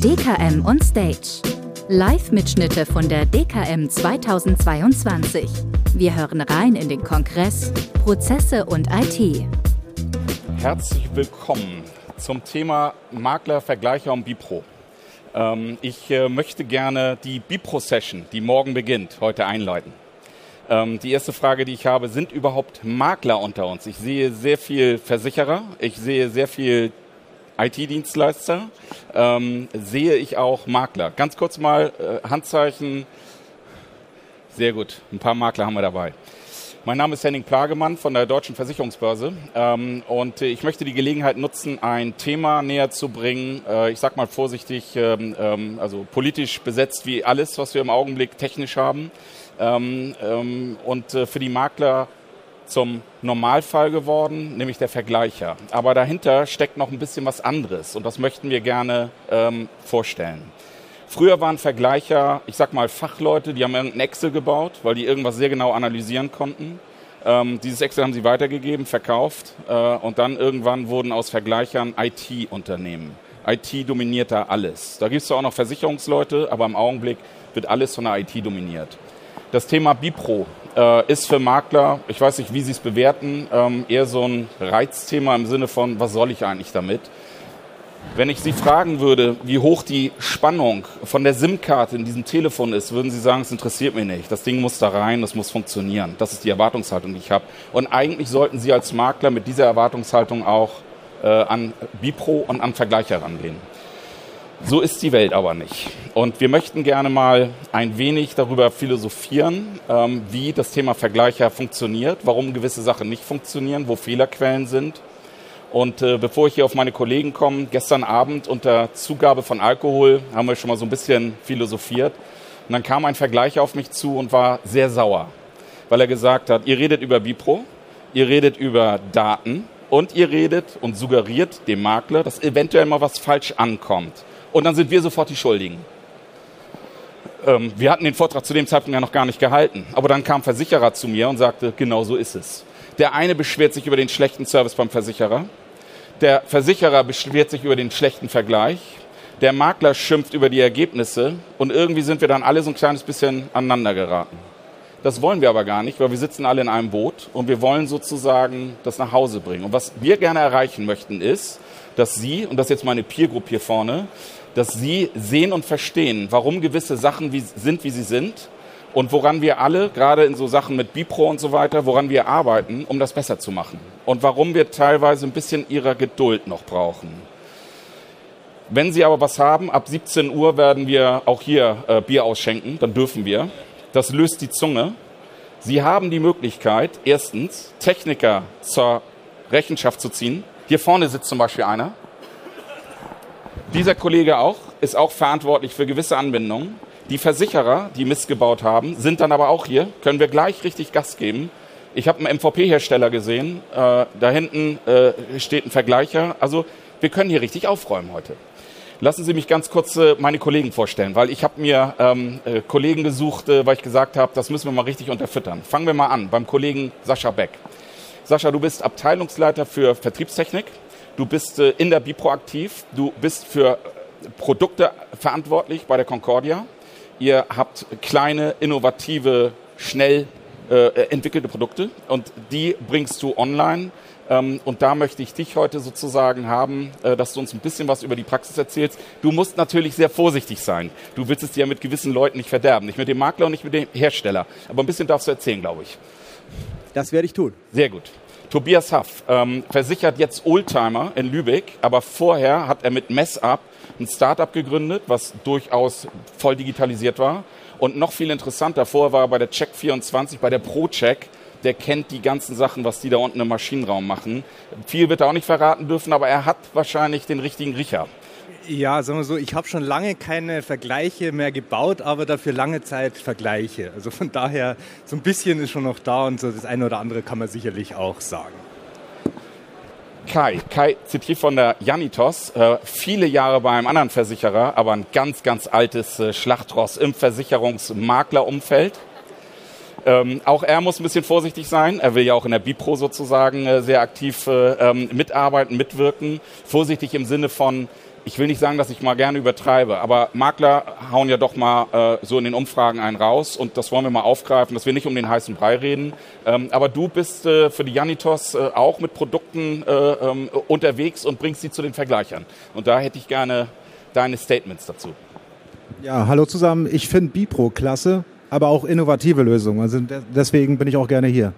DKM on Stage. Live-Mitschnitte von der DKM 2022. Wir hören rein in den Kongress Prozesse und IT. Herzlich willkommen zum Thema Makler, Vergleicher und Bipro. Ähm, ich äh, möchte gerne die Bipro-Session, die morgen beginnt, heute einleiten. Ähm, die erste Frage, die ich habe, sind überhaupt Makler unter uns? Ich sehe sehr viel Versicherer, ich sehe sehr viel IT-Dienstleister, ähm, sehe ich auch Makler. Ganz kurz mal äh, Handzeichen. Sehr gut, ein paar Makler haben wir dabei. Mein Name ist Henning Plagemann von der Deutschen Versicherungsbörse ähm, und ich möchte die Gelegenheit nutzen, ein Thema näher zu bringen, äh, ich sag mal vorsichtig, ähm, ähm, also politisch besetzt wie alles, was wir im Augenblick technisch haben ähm, ähm, und äh, für die Makler zum Normalfall geworden, nämlich der Vergleicher. Aber dahinter steckt noch ein bisschen was anderes und das möchten wir gerne ähm, vorstellen. Früher waren Vergleicher, ich sag mal Fachleute, die haben irgendein Excel gebaut, weil die irgendwas sehr genau analysieren konnten. Ähm, dieses Excel haben sie weitergegeben, verkauft äh, und dann irgendwann wurden aus Vergleichern IT-Unternehmen. IT dominiert da alles. Da gibt es auch noch Versicherungsleute, aber im Augenblick wird alles von der IT dominiert. Das Thema Bipro äh, ist für Makler, ich weiß nicht, wie Sie es bewerten, ähm, eher so ein Reizthema im Sinne von, was soll ich eigentlich damit? Wenn ich Sie fragen würde, wie hoch die Spannung von der SIM-Karte in diesem Telefon ist, würden Sie sagen, es interessiert mich nicht. Das Ding muss da rein, das muss funktionieren. Das ist die Erwartungshaltung, die ich habe. Und eigentlich sollten Sie als Makler mit dieser Erwartungshaltung auch äh, an Bipro und an Vergleicher rangehen. So ist die Welt aber nicht. Und wir möchten gerne mal ein wenig darüber philosophieren, ähm, wie das Thema Vergleicher funktioniert, warum gewisse Sachen nicht funktionieren, wo Fehlerquellen sind. Und äh, bevor ich hier auf meine Kollegen komme, gestern Abend unter Zugabe von Alkohol haben wir schon mal so ein bisschen philosophiert. Und dann kam ein Vergleicher auf mich zu und war sehr sauer, weil er gesagt hat, ihr redet über Bipro, ihr redet über Daten und ihr redet und suggeriert dem Makler, dass eventuell mal was falsch ankommt und dann sind wir sofort die Schuldigen. Ähm, wir hatten den Vortrag zu dem Zeitpunkt ja noch gar nicht gehalten, aber dann kam Versicherer zu mir und sagte, genau so ist es. Der eine beschwert sich über den schlechten Service beim Versicherer, der Versicherer beschwert sich über den schlechten Vergleich, der Makler schimpft über die Ergebnisse und irgendwie sind wir dann alle so ein kleines bisschen aneinander geraten. Das wollen wir aber gar nicht, weil wir sitzen alle in einem Boot und wir wollen sozusagen das nach Hause bringen. Und was wir gerne erreichen möchten ist, dass Sie, und das ist jetzt meine Peer Group hier vorne, dass sie sehen und verstehen, warum gewisse Sachen wie, sind, wie sie sind und woran wir alle, gerade in so Sachen mit Bipro und so weiter, woran wir arbeiten, um das besser zu machen. Und warum wir teilweise ein bisschen ihrer Geduld noch brauchen. Wenn Sie aber was haben, ab 17 Uhr werden wir auch hier äh, Bier ausschenken, dann dürfen wir. Das löst die Zunge. Sie haben die Möglichkeit, erstens Techniker zur Rechenschaft zu ziehen. Hier vorne sitzt zum Beispiel einer, dieser Kollege auch, ist auch verantwortlich für gewisse Anbindungen. Die Versicherer, die missgebaut haben, sind dann aber auch hier, können wir gleich richtig Gas geben. Ich habe einen MVP-Hersteller gesehen, äh, da hinten äh, steht ein Vergleicher. Also wir können hier richtig aufräumen heute. Lassen Sie mich ganz kurz äh, meine Kollegen vorstellen, weil ich habe mir ähm, äh, Kollegen gesucht, äh, weil ich gesagt habe, das müssen wir mal richtig unterfüttern. Fangen wir mal an beim Kollegen Sascha Beck. Sascha, du bist Abteilungsleiter für Vertriebstechnik Du bist äh, in der Bipro aktiv. Du bist für Produkte verantwortlich bei der Concordia. Ihr habt kleine, innovative, schnell äh, entwickelte Produkte und die bringst du online. Ähm, und da möchte ich dich heute sozusagen haben, äh, dass du uns ein bisschen was über die Praxis erzählst. Du musst natürlich sehr vorsichtig sein. Du willst es dir mit gewissen Leuten nicht verderben. Nicht mit dem Makler und nicht mit dem Hersteller. Aber ein bisschen darfst du erzählen, glaube ich. Das werde ich tun. Sehr gut. Tobias Haff ähm, versichert jetzt Oldtimer in Lübeck, aber vorher hat er mit MessUp ein Startup gegründet, was durchaus voll digitalisiert war. Und noch viel interessanter, vorher war er bei der Check24, bei der ProCheck. Der kennt die ganzen Sachen, was die da unten im Maschinenraum machen. Viel wird er auch nicht verraten dürfen, aber er hat wahrscheinlich den richtigen Riecher. Ja, sagen wir so, ich habe schon lange keine Vergleiche mehr gebaut, aber dafür lange Zeit Vergleiche. Also von daher, so ein bisschen ist schon noch da und so das eine oder andere kann man sicherlich auch sagen. Kai, Kai zitiert von der Janitos, äh, viele Jahre bei einem anderen Versicherer, aber ein ganz, ganz altes äh, Schlachtross im Versicherungsmaklerumfeld. Ähm, auch er muss ein bisschen vorsichtig sein. Er will ja auch in der Bipro sozusagen äh, sehr aktiv äh, ähm, mitarbeiten, mitwirken. Vorsichtig im Sinne von, ich will nicht sagen, dass ich mal gerne übertreibe, aber Makler hauen ja doch mal äh, so in den Umfragen einen raus und das wollen wir mal aufgreifen, dass wir nicht um den heißen Brei reden. Ähm, aber du bist äh, für die Janitos äh, auch mit Produkten äh, ähm, unterwegs und bringst sie zu den Vergleichern. Und da hätte ich gerne deine Statements dazu. Ja, hallo zusammen. Ich finde Bipro klasse, aber auch innovative Lösungen. Also deswegen bin ich auch gerne hier.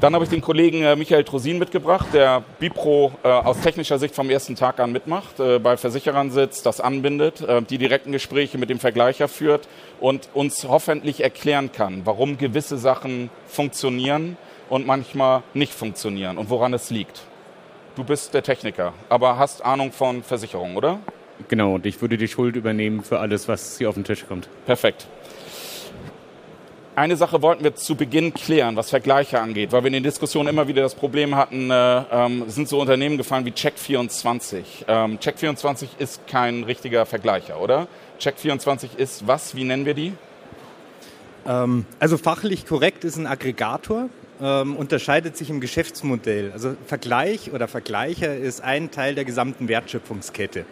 Dann habe ich den Kollegen äh, Michael Trosin mitgebracht, der Bipro äh, aus technischer Sicht vom ersten Tag an mitmacht, äh, bei Versicherern sitzt, das anbindet, äh, die direkten Gespräche mit dem Vergleicher führt und uns hoffentlich erklären kann, warum gewisse Sachen funktionieren und manchmal nicht funktionieren und woran es liegt. Du bist der Techniker, aber hast Ahnung von Versicherungen, oder? Genau, und ich würde die Schuld übernehmen für alles, was hier auf den Tisch kommt. Perfekt. Eine Sache wollten wir zu Beginn klären, was Vergleiche angeht, weil wir in den Diskussionen immer wieder das Problem hatten, äh, ähm, sind so Unternehmen gefallen wie Check24. Ähm, Check24 ist kein richtiger Vergleicher, oder? Check24 ist was? Wie nennen wir die? Ähm, also fachlich korrekt ist ein Aggregator, ähm, unterscheidet sich im Geschäftsmodell. Also Vergleich oder Vergleicher ist ein Teil der gesamten Wertschöpfungskette.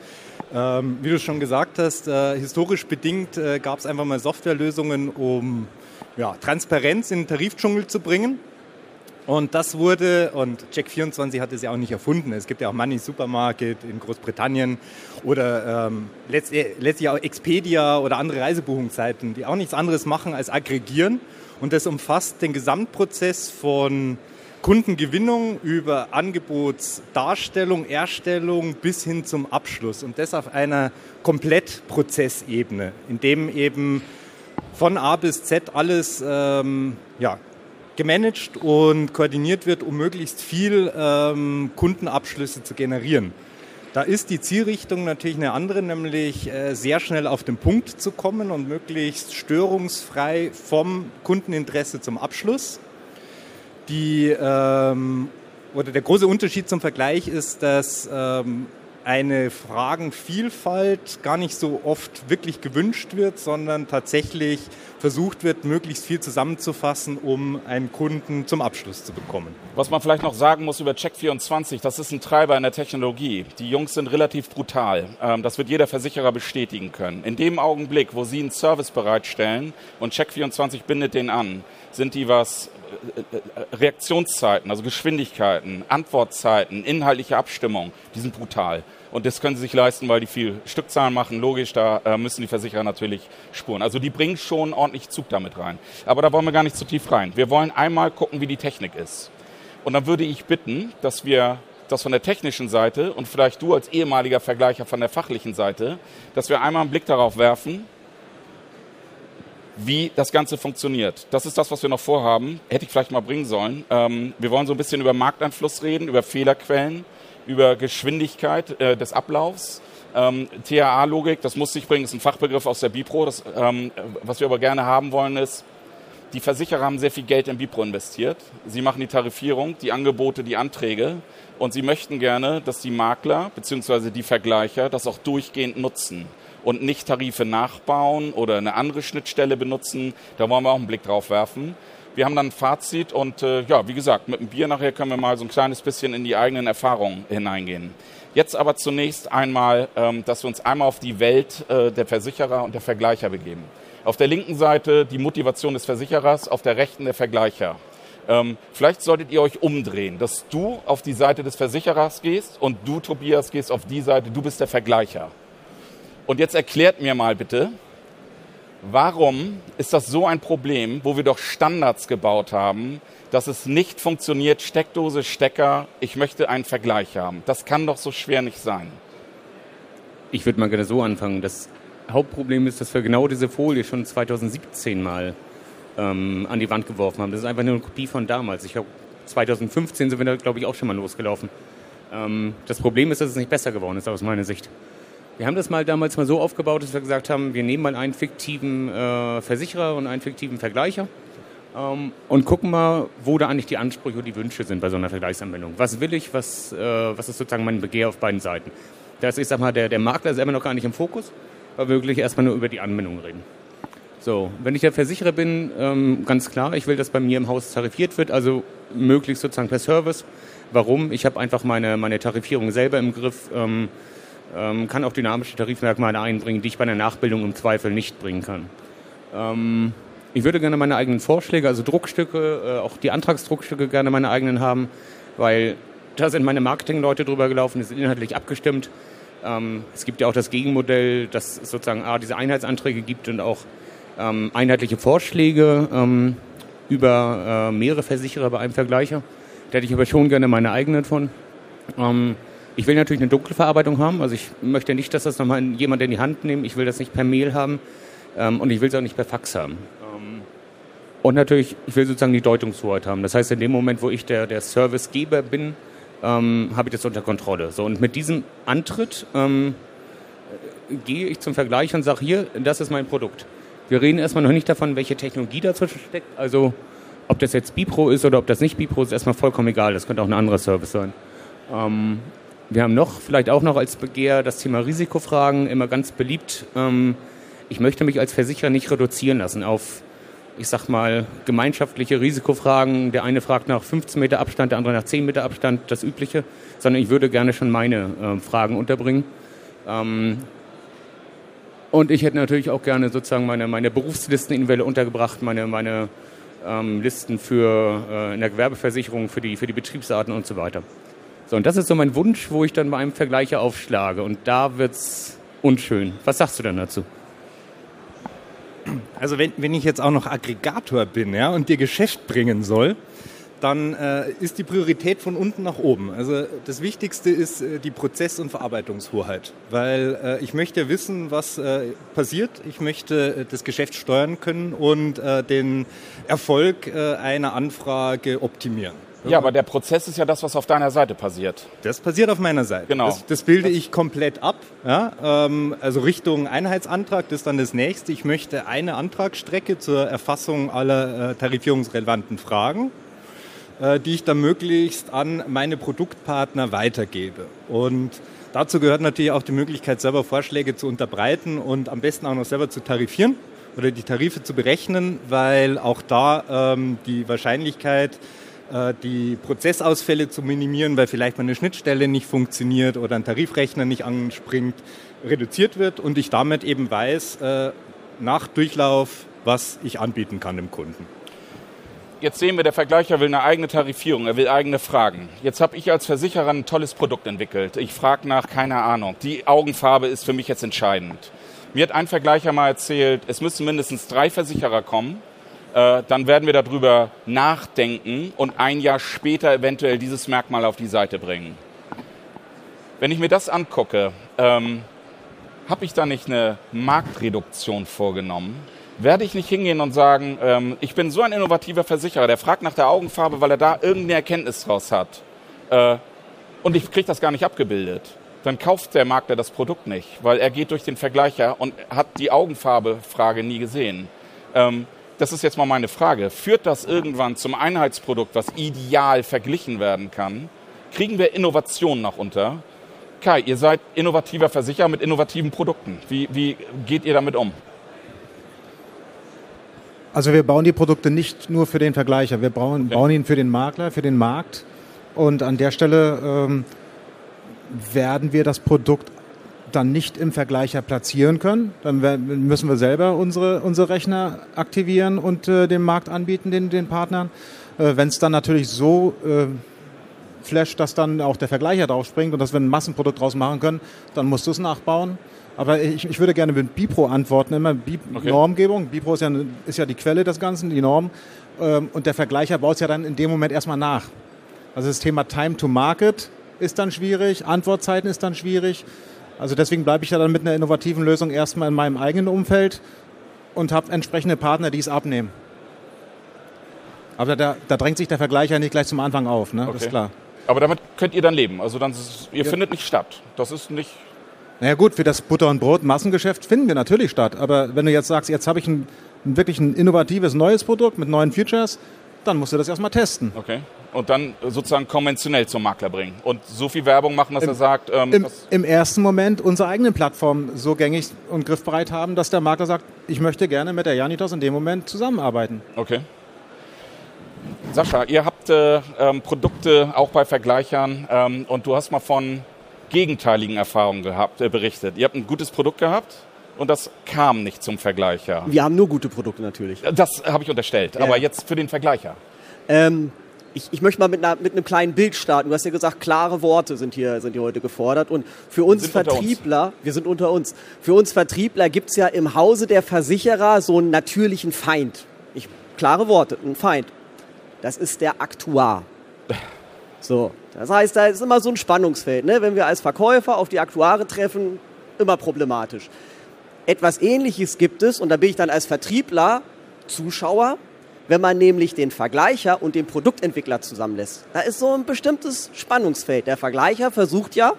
Ähm, wie du schon gesagt hast, äh, historisch bedingt äh, gab es einfach mal Softwarelösungen, um ja, Transparenz in den Tarifdschungel zu bringen. Und das wurde, und Check24 hat es ja auch nicht erfunden. Es gibt ja auch Money Supermarket in Großbritannien oder ähm, letztlich auch Expedia oder andere Reisebuchungsseiten, die auch nichts anderes machen als aggregieren. Und das umfasst den Gesamtprozess von Kundengewinnung über Angebotsdarstellung, Erstellung bis hin zum Abschluss. Und das auf einer Komplettprozessebene, in dem eben von A bis Z alles ähm, ja, gemanagt und koordiniert wird, um möglichst viel ähm, Kundenabschlüsse zu generieren. Da ist die Zielrichtung natürlich eine andere, nämlich äh, sehr schnell auf den Punkt zu kommen und möglichst störungsfrei vom Kundeninteresse zum Abschluss. Die, ähm, oder der große Unterschied zum Vergleich ist, dass ähm, eine Fragenvielfalt gar nicht so oft wirklich gewünscht wird, sondern tatsächlich versucht wird, möglichst viel zusammenzufassen, um einen Kunden zum Abschluss zu bekommen. Was man vielleicht noch sagen muss über Check24, das ist ein Treiber in der Technologie. Die Jungs sind relativ brutal. Ähm, das wird jeder Versicherer bestätigen können. In dem Augenblick, wo sie einen Service bereitstellen und Check24 bindet den an, sind die was äh, äh, Reaktionszeiten, also Geschwindigkeiten, Antwortzeiten, inhaltliche Abstimmung, die sind brutal. Und das können sie sich leisten, weil die viel Stückzahlen machen. Logisch, da äh, müssen die Versicherer natürlich spuren. Also die bringen schon ordentlich Zug damit rein. Aber da wollen wir gar nicht zu tief rein. Wir wollen einmal gucken, wie die Technik ist. Und dann würde ich bitten, dass wir das von der technischen Seite und vielleicht du als ehemaliger Vergleicher von der fachlichen Seite, dass wir einmal einen Blick darauf werfen, wie das Ganze funktioniert. Das ist das, was wir noch vorhaben. Hätte ich vielleicht mal bringen sollen. Ähm, wir wollen so ein bisschen über Markteinfluss reden, über Fehlerquellen über Geschwindigkeit äh, des Ablaufs. Ähm, THA-Logik, das muss ich bringen, ist ein Fachbegriff aus der Bipro. Das, ähm, was wir aber gerne haben wollen, ist, die Versicherer haben sehr viel Geld in Bipro investiert. Sie machen die Tarifierung, die Angebote, die Anträge und sie möchten gerne, dass die Makler bzw. die Vergleicher das auch durchgehend nutzen und nicht Tarife nachbauen oder eine andere Schnittstelle benutzen. Da wollen wir auch einen Blick drauf werfen. Wir haben dann ein Fazit und äh, ja, wie gesagt, mit dem Bier nachher können wir mal so ein kleines bisschen in die eigenen Erfahrungen hineingehen. Jetzt aber zunächst einmal, ähm, dass wir uns einmal auf die Welt äh, der Versicherer und der Vergleicher begeben. Auf der linken Seite die Motivation des Versicherers, auf der rechten der Vergleicher. Ähm, vielleicht solltet ihr euch umdrehen, dass du auf die Seite des Versicherers gehst und du, Tobias, gehst auf die Seite, du bist der Vergleicher. Und jetzt erklärt mir mal bitte, Warum ist das so ein Problem, wo wir doch Standards gebaut haben, dass es nicht funktioniert, Steckdose, Stecker, ich möchte einen Vergleich haben. Das kann doch so schwer nicht sein. Ich würde mal gerne so anfangen. Das Hauptproblem ist, dass wir genau diese Folie schon 2017 mal ähm, an die Wand geworfen haben. Das ist einfach nur eine Kopie von damals. Ich glaube, 2015 sind wir da, glaube ich, auch schon mal losgelaufen. Ähm, das Problem ist, dass es nicht besser geworden ist, aus meiner Sicht. Wir haben das mal damals mal so aufgebaut, dass wir gesagt haben, wir nehmen mal einen fiktiven äh, Versicherer und einen fiktiven Vergleicher ähm, und gucken mal, wo da eigentlich die Ansprüche und die Wünsche sind bei so einer Vergleichsanwendung. Was will ich, was, äh, was ist sozusagen mein Begehr auf beiden Seiten. Da ist, ich sag mal, der, der Makler selber noch gar nicht im Fokus, weil wir wirklich erstmal nur über die Anwendung reden. So, wenn ich der Versicherer bin, ähm, ganz klar, ich will, dass bei mir im Haus tarifiert wird, also möglichst sozusagen per Service. Warum? Ich habe einfach meine, meine Tarifierung selber im Griff, ähm, ähm, kann auch dynamische Tarifmerkmale einbringen, die ich bei einer Nachbildung im Zweifel nicht bringen kann. Ähm, ich würde gerne meine eigenen Vorschläge, also Druckstücke, äh, auch die Antragsdruckstücke gerne meine eigenen haben, weil da sind meine Marketingleute drüber gelaufen, ist inhaltlich abgestimmt. Ähm, es gibt ja auch das Gegenmodell, dass es sozusagen A, diese Einheitsanträge gibt und auch ähm, einheitliche Vorschläge ähm, über äh, mehrere Versicherer bei einem Vergleicher. Da hätte ich aber schon gerne meine eigenen von. Ähm, ich will natürlich eine Dunkelverarbeitung haben, also ich möchte nicht, dass das nochmal jemand in die Hand nimmt. Ich will das nicht per Mail haben ähm, und ich will es auch nicht per Fax haben. Ähm, und natürlich, ich will sozusagen die Deutungshoheit haben. Das heißt, in dem Moment, wo ich der, der Servicegeber bin, ähm, habe ich das unter Kontrolle. So, und mit diesem Antritt ähm, gehe ich zum Vergleich und sage, hier, das ist mein Produkt. Wir reden erstmal noch nicht davon, welche Technologie dazwischen steckt. Also ob das jetzt Bipro ist oder ob das nicht Bipro ist, ist erstmal vollkommen egal. Das könnte auch ein anderer Service sein. Ähm, wir haben noch, vielleicht auch noch als Begehr, das Thema Risikofragen, immer ganz beliebt. Ähm, ich möchte mich als Versicherer nicht reduzieren lassen auf, ich sag mal, gemeinschaftliche Risikofragen. Der eine fragt nach 15 Meter Abstand, der andere nach 10 Meter Abstand, das Übliche, sondern ich würde gerne schon meine äh, Fragen unterbringen. Ähm, und ich hätte natürlich auch gerne sozusagen meine, meine Berufslisten in Welle untergebracht, meine, meine ähm, Listen für äh, in der Gewerbeversicherung, für die, für die Betriebsarten und so weiter. So, und das ist so mein Wunsch, wo ich dann bei einem Vergleicher aufschlage. Und da wird's unschön. Was sagst du denn dazu? Also wenn, wenn ich jetzt auch noch Aggregator bin ja, und dir Geschäft bringen soll, dann äh, ist die Priorität von unten nach oben. Also das Wichtigste ist äh, die Prozess- und Verarbeitungshoheit, weil äh, ich möchte wissen, was äh, passiert. Ich möchte äh, das Geschäft steuern können und äh, den Erfolg einer Anfrage optimieren. Ja, aber der Prozess ist ja das, was auf deiner Seite passiert. Das passiert auf meiner Seite. Genau. Das, das bilde ich komplett ab. Ja, ähm, also Richtung Einheitsantrag, das ist dann das nächste. Ich möchte eine Antragsstrecke zur Erfassung aller äh, tarifierungsrelevanten Fragen, äh, die ich dann möglichst an meine Produktpartner weitergebe. Und dazu gehört natürlich auch die Möglichkeit, selber Vorschläge zu unterbreiten und am besten auch noch selber zu tarifieren oder die Tarife zu berechnen, weil auch da ähm, die Wahrscheinlichkeit, die Prozessausfälle zu minimieren, weil vielleicht mal eine Schnittstelle nicht funktioniert oder ein Tarifrechner nicht anspringt, reduziert wird und ich damit eben weiß, äh, nach Durchlauf, was ich anbieten kann dem Kunden. Jetzt sehen wir, der Vergleicher will eine eigene Tarifierung, er will eigene Fragen. Jetzt habe ich als Versicherer ein tolles Produkt entwickelt. Ich frage nach, keine Ahnung. Die Augenfarbe ist für mich jetzt entscheidend. Mir hat ein Vergleicher mal erzählt, es müssen mindestens drei Versicherer kommen, äh, dann werden wir darüber nachdenken und ein Jahr später eventuell dieses Merkmal auf die Seite bringen. Wenn ich mir das angucke, ähm, habe ich da nicht eine Marktreduktion vorgenommen? Werde ich nicht hingehen und sagen, ähm, ich bin so ein innovativer Versicherer, der fragt nach der Augenfarbe, weil er da irgendeine Erkenntnis draus hat. Äh, und ich kriege das gar nicht abgebildet. Dann kauft der Makler das Produkt nicht, weil er geht durch den Vergleicher und hat die Augenfarbe-Frage nie gesehen. Ähm, das ist jetzt mal meine Frage, führt das irgendwann zum Einheitsprodukt, was ideal verglichen werden kann? Kriegen wir Innovationen noch unter? Kai, ihr seid innovativer Versicherer mit innovativen Produkten. Wie, wie geht ihr damit um? Also wir bauen die Produkte nicht nur für den Vergleicher, wir bauen, ja. bauen ihn für den Makler, für den Markt. Und an der Stelle ähm, werden wir das Produkt dann nicht im Vergleicher platzieren können. Dann müssen wir selber unsere, unsere Rechner aktivieren und äh, dem Markt anbieten, den, den Partnern. Äh, Wenn es dann natürlich so äh, flasht, dass dann auch der Vergleicher drauf springt und dass wir ein Massenprodukt draus machen können, dann musst du es nachbauen. Aber ich, ich würde gerne mit Bipro antworten, immer Bi okay. Normgebung. Bipro ist ja, ist ja die Quelle des Ganzen, die Norm. Ähm, und der Vergleicher baut es ja dann in dem Moment erstmal nach. Also das Thema Time to Market ist dann schwierig, Antwortzeiten ist dann schwierig. Also deswegen bleibe ich ja dann mit einer innovativen Lösung erstmal in meinem eigenen Umfeld und habe entsprechende Partner, die es abnehmen. Aber da, da, drängt sich der Vergleich ja nicht gleich zum Anfang auf, ne? Okay. Das ist klar. Aber damit könnt ihr dann leben. Also dann ist, ihr ja. findet nicht statt. Das ist nicht. Naja gut, für das Butter- und Brot-Massengeschäft finden wir natürlich statt. Aber wenn du jetzt sagst, jetzt habe ich ein, ein, wirklich ein innovatives neues Produkt mit neuen Features, dann musst du das erstmal testen. Okay. Und dann sozusagen konventionell zum Makler bringen und so viel Werbung machen, dass Im, er sagt. Ähm, Im, Im, ersten Moment unsere eigene Plattform so gängig und griffbereit haben, dass der Makler sagt, ich möchte gerne mit der Janitos in dem Moment zusammenarbeiten. Okay. Sascha, ihr habt äh, ähm, Produkte auch bei Vergleichern ähm, und du hast mal von gegenteiligen Erfahrungen gehabt, äh, berichtet. Ihr habt ein gutes Produkt gehabt und das kam nicht zum Vergleicher. Wir haben nur gute Produkte natürlich. Das habe ich unterstellt, ja. aber jetzt für den Vergleicher. Ähm, ich, ich, möchte mal mit, einer, mit, einem kleinen Bild starten. Du hast ja gesagt, klare Worte sind hier, sind hier heute gefordert. Und für uns wir Vertriebler, uns. wir sind unter uns, für uns Vertriebler gibt es ja im Hause der Versicherer so einen natürlichen Feind. Ich, klare Worte, ein Feind. Das ist der Aktuar. So, das heißt, da ist immer so ein Spannungsfeld. Ne? Wenn wir als Verkäufer auf die Aktuare treffen, immer problematisch. Etwas Ähnliches gibt es, und da bin ich dann als Vertriebler Zuschauer, wenn man nämlich den Vergleicher und den Produktentwickler zusammenlässt. Da ist so ein bestimmtes Spannungsfeld. Der Vergleicher versucht ja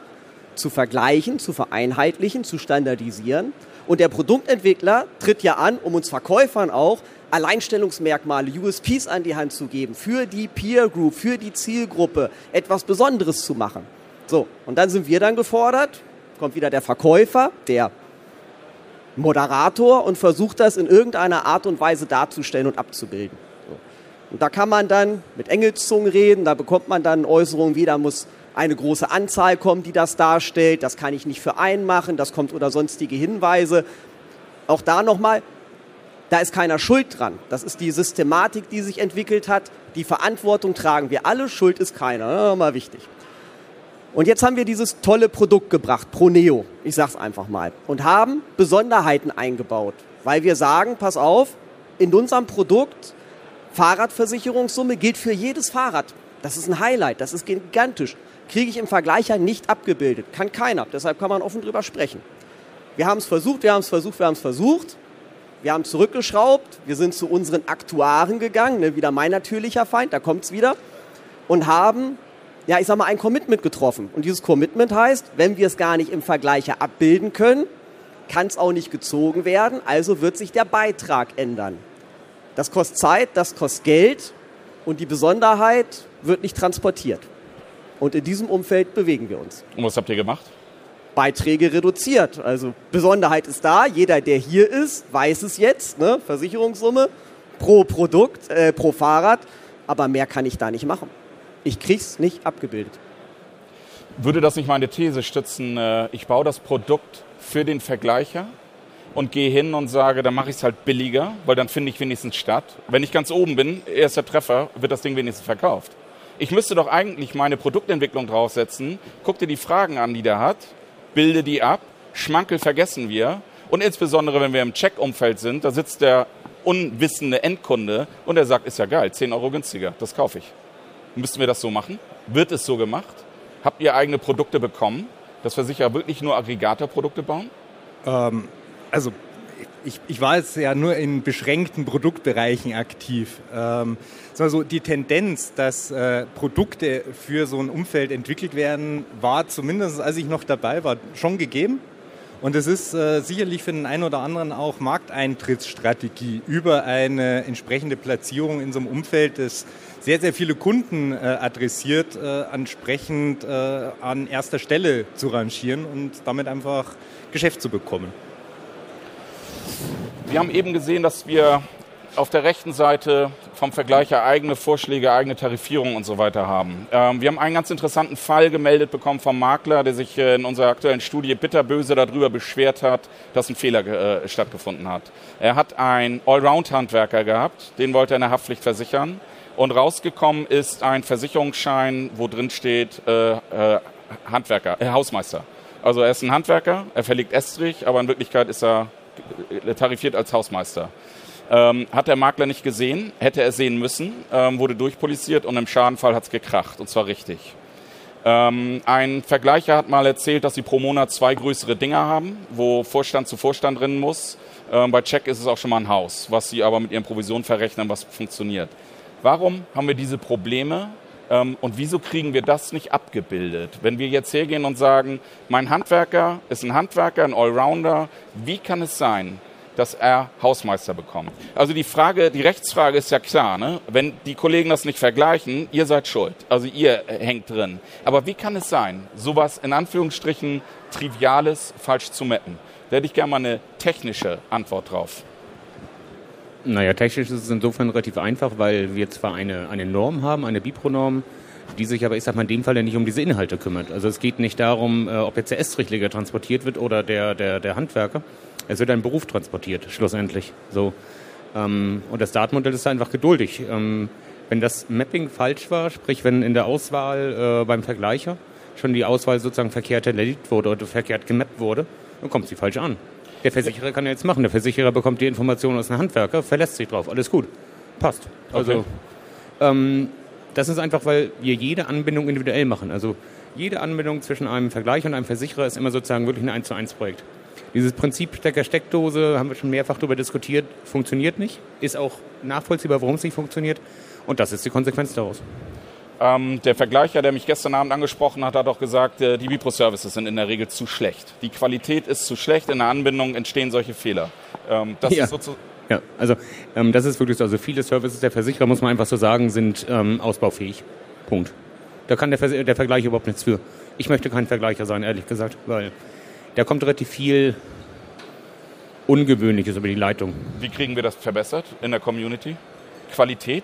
zu vergleichen, zu vereinheitlichen, zu standardisieren. Und der Produktentwickler tritt ja an, um uns Verkäufern auch Alleinstellungsmerkmale, USPs an die Hand zu geben, für die Peer Group, für die Zielgruppe etwas Besonderes zu machen. So, und dann sind wir dann gefordert, kommt wieder der Verkäufer, der Moderator und versucht das in irgendeiner Art und Weise darzustellen und abzubilden. Und da kann man dann mit Engelszungen reden, da bekommt man dann Äußerungen wie, da muss eine große Anzahl kommen, die das darstellt, das kann ich nicht für einen machen, das kommt oder sonstige Hinweise. Auch da nochmal, da ist keiner schuld dran. Das ist die Systematik, die sich entwickelt hat. Die Verantwortung tragen wir alle, Schuld ist keiner. Mal wichtig. Und jetzt haben wir dieses tolle Produkt gebracht, Proneo, ich sag's einfach mal, und haben Besonderheiten eingebaut, weil wir sagen, pass auf, in unserem Produkt Fahrradversicherungssumme gilt für jedes Fahrrad. Das ist ein Highlight, das ist gigantisch. Kriege ich im Vergleicher nicht abgebildet, kann keiner. Deshalb kann man offen drüber sprechen. Wir haben es versucht, wir haben es versucht, wir haben es versucht. Wir haben zurückgeschraubt, wir sind zu unseren Aktuaren gegangen, ne, wieder mein natürlicher Feind, da kommt's wieder, und haben, ja, ich sag mal, ein Commitment getroffen. Und dieses Commitment heißt, wenn wir es gar nicht im Vergleicher abbilden können, kann es auch nicht gezogen werden, also wird sich der Beitrag ändern. Das kostet Zeit, das kostet Geld und die Besonderheit wird nicht transportiert. Und in diesem Umfeld bewegen wir uns. Und was habt ihr gemacht? Beiträge reduziert. Also Besonderheit ist da, jeder, der hier ist, weiß es jetzt, ne? Versicherungssumme pro Produkt, äh, pro Fahrrad, aber mehr kann ich da nicht machen. Ich krieg's nicht abgebildet. Würde das nicht meine These stützen, äh, ich baue das Produkt für den Vergleicher und gehe hin und sage, dann mache ich es halt billiger, weil dann finde ich wenigstens statt. Wenn ich ganz oben bin, erster Treffer, wird das Ding wenigstens verkauft. Ich müsste doch eigentlich meine Produktentwicklung draufsetzen, guck dir die Fragen an, die der hat, bilde die ab. Schmankel vergessen wir. Und insbesondere, wenn wir im Check-Umfeld sind, da sitzt der unwissende Endkunde und er sagt, ist ja geil, 10 Euro günstiger, das kaufe ich. Müssten wir das so machen? Wird es so gemacht? Habt ihr eigene Produkte bekommen, dass Versicherer wirklich nur Aggregatorprodukte bauen? Ähm, also ich, ich, war jetzt ja nur in beschränkten Produktbereichen aktiv. Ähm, also die Tendenz, dass äh, Produkte für so ein Umfeld entwickelt werden, war zumindest, als ich noch dabei war, schon gegeben. Und es ist äh, sicherlich für den einen oder anderen auch Markteintrittsstrategie über eine entsprechende Platzierung in so einem Umfeld, das sehr, sehr viele Kunden äh, adressiert, äh, entsprechend äh, an erster Stelle zu rangieren und damit einfach Geschäft zu bekommen. Wir haben eben gesehen, dass wir auf der rechten Seite vom Vergleicher eigene Vorschläge, eigene Tarifierung und so weiter haben. Ähm, wir haben einen ganz interessanten Fall gemeldet bekommen vom Makler, der sich äh, in unserer aktuellen Studie bitterböse darüber beschwert hat, dass ein Fehler äh, stattgefunden hat. Er hat einen Allround-Handwerker gehabt, den wollte er in der Haftpflicht versichern. Und rausgekommen ist ein Versicherungsschein, wo drin steht äh, äh Handwerker, äh, Hausmeister. Also er ist ein Handwerker, er verlegt Estrich, aber in Wirklichkeit ist er äh, tarifiert als Hausmeister. Ähm, hat der Makler nicht gesehen, hätte er sehen müssen, ähm, wurde durchpoliziert und im Schadenfall hat es gekracht, und zwar richtig. Ähm, ein Vergleicher hat mal erzählt, dass sie pro Monat zwei größere Dinger haben, wo Vorstand zu Vorstand rennen muss. Ähm, bei Check ist es auch schon mal ein Haus, was sie aber mit ihren Provisionen verrechnen, was funktioniert. Warum haben wir diese Probleme ähm, und wieso kriegen wir das nicht abgebildet? Wenn wir jetzt hergehen und sagen, mein Handwerker ist ein Handwerker, ein Allrounder, wie kann es sein, dass er Hausmeister bekommt. Also die Frage, die Rechtsfrage ist ja klar, ne? Wenn die Kollegen das nicht vergleichen, ihr seid schuld. Also ihr hängt drin. Aber wie kann es sein, sowas in Anführungsstrichen Triviales falsch zu mappen? Da hätte ich gerne mal eine technische Antwort drauf. Naja, technisch ist es insofern relativ einfach, weil wir zwar eine, eine Norm haben, eine Bipro-Norm, die sich aber, ich sag mal, in dem Fall ja nicht um diese Inhalte kümmert. Also es geht nicht darum, äh, ob jetzt der Estrichleger transportiert wird oder der, der, der Handwerker. Es wird ein Beruf transportiert, schlussendlich. So. Ähm, und das Datenmodell ist einfach geduldig. Ähm, wenn das Mapping falsch war, sprich wenn in der Auswahl äh, beim Vergleicher schon die Auswahl sozusagen verkehrt erledigt wurde oder verkehrt gemappt wurde, dann kommt sie falsch an. Der Versicherer kann ja jetzt machen. Der Versicherer bekommt die Informationen aus einem Handwerker, verlässt sich drauf. Alles gut. Passt. Also okay. ähm, das ist einfach, weil wir jede Anbindung individuell machen. Also jede Anbindung zwischen einem Vergleich und einem Versicherer ist immer sozusagen wirklich ein 1 zu 1 Projekt. Dieses Prinzip Stecker-Steckdose haben wir schon mehrfach darüber diskutiert, funktioniert nicht, ist auch nachvollziehbar, warum es nicht funktioniert und das ist die Konsequenz daraus. Ähm, der Vergleicher, der mich gestern Abend angesprochen hat, hat auch gesagt, äh, die Vipro-Services sind in der Regel zu schlecht. Die Qualität ist zu schlecht, in der Anbindung entstehen solche Fehler. Ähm, das ja. ist sozusagen ja, also ähm, das ist wirklich so. Also viele Services der Versicherer, muss man einfach so sagen, sind ähm, ausbaufähig. Punkt. Da kann der, Vers der Vergleich überhaupt nichts für. Ich möchte kein Vergleicher sein, ehrlich gesagt, weil da kommt relativ viel Ungewöhnliches über die Leitung. Wie kriegen wir das verbessert in der Community? Qualität?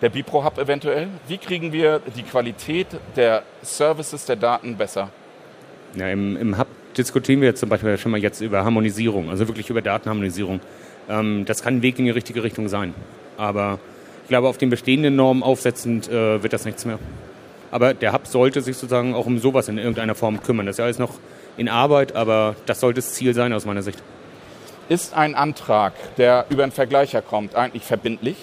Der Bipro Hub eventuell? Wie kriegen wir die Qualität der Services, der Daten besser? Ja, im, im Hub diskutieren wir zum Beispiel schon mal jetzt über Harmonisierung, also wirklich über Datenharmonisierung. Ähm, das kann ein Weg in die richtige Richtung sein. Aber ich glaube, auf den bestehenden Normen aufsetzend äh, wird das nichts mehr. Aber der Hub sollte sich sozusagen auch um sowas in irgendeiner Form kümmern. Das ist ja alles noch in Arbeit, aber das sollte das Ziel sein aus meiner Sicht. Ist ein Antrag, der über einen Vergleicher kommt, eigentlich verbindlich?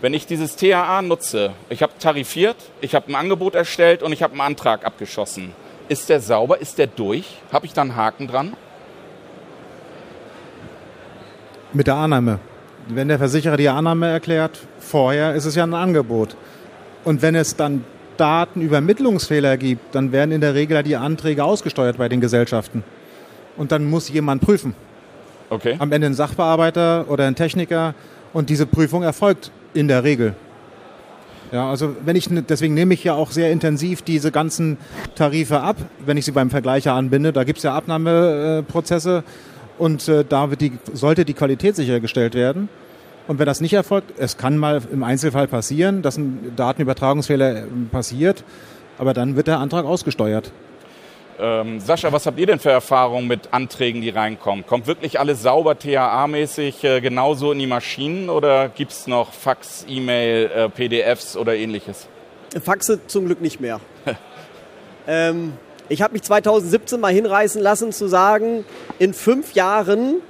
Wenn ich dieses TAA nutze, ich habe tarifiert, ich habe ein Angebot erstellt und ich habe einen Antrag abgeschossen. Ist der sauber? Ist der durch? Habe ich da einen Haken dran? Mit der Annahme. Wenn der Versicherer die Annahme erklärt, vorher ist es ja ein Angebot. Und wenn es dann Datenübermittlungsfehler gibt, dann werden in der Regel die Anträge ausgesteuert bei den Gesellschaften. Und dann muss jemand prüfen. Okay. Am Ende ein Sachbearbeiter oder ein Techniker. Und diese Prüfung erfolgt in der Regel. Ja, also wenn ich, deswegen nehme ich ja auch sehr intensiv diese ganzen Tarife ab, wenn ich sie beim Vergleicher anbinde. Da gibt es ja Abnahmeprozesse und äh, da wird die, sollte die Qualität sichergestellt werden. Und wenn das nicht erfolgt, es kann mal im Einzelfall passieren, dass ein Datenübertragungsfehler ähm, passiert, aber dann wird der Antrag ausgesteuert. Ähm, Sascha, was habt ihr denn für Erfahrungen mit Anträgen, die reinkommen? Kommt wirklich alles sauber THA-mäßig äh, genauso in die Maschinen oder gibt es noch Fax, E-Mail, äh, PDFs oder ähnliches? Faxe zum Glück nicht mehr. ähm, ich habe mich 2017 mal hinreißen lassen zu sagen, in fünf Jahren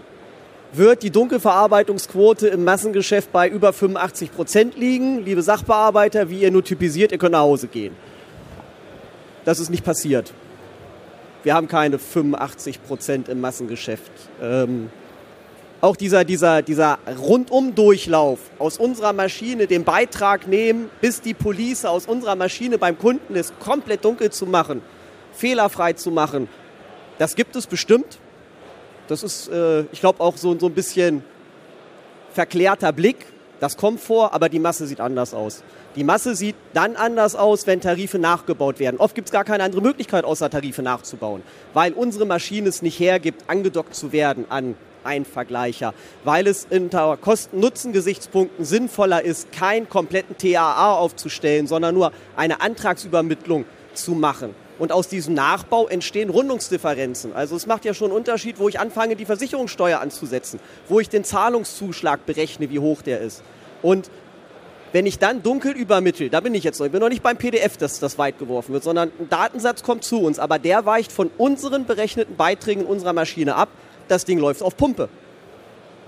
wird die Dunkelverarbeitungsquote im Massengeschäft bei über 85 Prozent liegen. Liebe Sachbearbeiter, wie ihr nur typisiert, ihr könnt nach Hause gehen. Das ist nicht passiert. Wir haben keine 85 Prozent im Massengeschäft. Ähm, auch dieser, dieser, dieser Rundumdurchlauf aus unserer Maschine, den Beitrag nehmen, bis die Police aus unserer Maschine beim Kunden ist, komplett dunkel zu machen, fehlerfrei zu machen, das gibt es bestimmt. Das ist, äh, ich glaube, auch so, so ein bisschen verklärter Blick. Das kommt vor, aber die Masse sieht anders aus. Die Masse sieht dann anders aus, wenn Tarife nachgebaut werden. Oft gibt es gar keine andere Möglichkeit, außer Tarife nachzubauen, weil unsere Maschine es nicht hergibt, angedockt zu werden an einen Vergleicher, weil es unter Kosten-Nutzen-Gesichtspunkten sinnvoller ist, keinen kompletten TAA aufzustellen, sondern nur eine Antragsübermittlung zu machen. Und aus diesem Nachbau entstehen Rundungsdifferenzen. Also es macht ja schon einen Unterschied, wo ich anfange, die Versicherungssteuer anzusetzen, wo ich den Zahlungszuschlag berechne, wie hoch der ist. Und wenn ich dann dunkel übermittle, da bin ich jetzt noch, ich bin noch nicht beim PDF, dass das weit geworfen wird, sondern ein Datensatz kommt zu uns, aber der weicht von unseren berechneten Beiträgen unserer Maschine ab. Das Ding läuft auf Pumpe.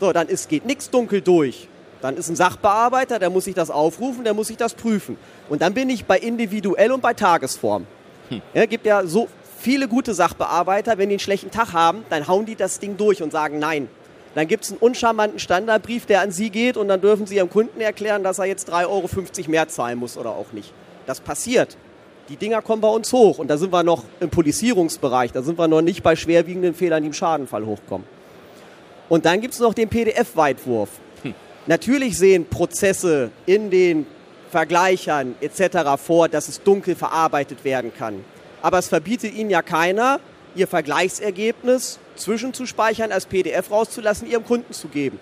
So, dann ist, geht nichts dunkel durch. Dann ist ein Sachbearbeiter, der muss sich das aufrufen, der muss sich das prüfen. Und dann bin ich bei individuell und bei Tagesform. Hm. Ja, gibt ja so viele gute Sachbearbeiter, wenn die einen schlechten Tag haben, dann hauen die das Ding durch und sagen nein. Dann gibt es einen uncharmanten Standardbrief, der an Sie geht und dann dürfen Sie Ihrem Kunden erklären, dass er jetzt 3,50 Euro mehr zahlen muss oder auch nicht. Das passiert. Die Dinger kommen bei uns hoch und da sind wir noch im Polizierungsbereich, da sind wir noch nicht bei schwerwiegenden Fehlern, die im Schadenfall hochkommen. Und dann gibt es noch den PDF-Weitwurf. Hm. Natürlich sehen Prozesse in den Vergleichern etc. vor, dass es dunkel verarbeitet werden kann. Aber es verbietet Ihnen ja keiner, Ihr Vergleichsergebnis zwischenzuspeichern, als PDF rauszulassen, Ihrem Kunden zu geben.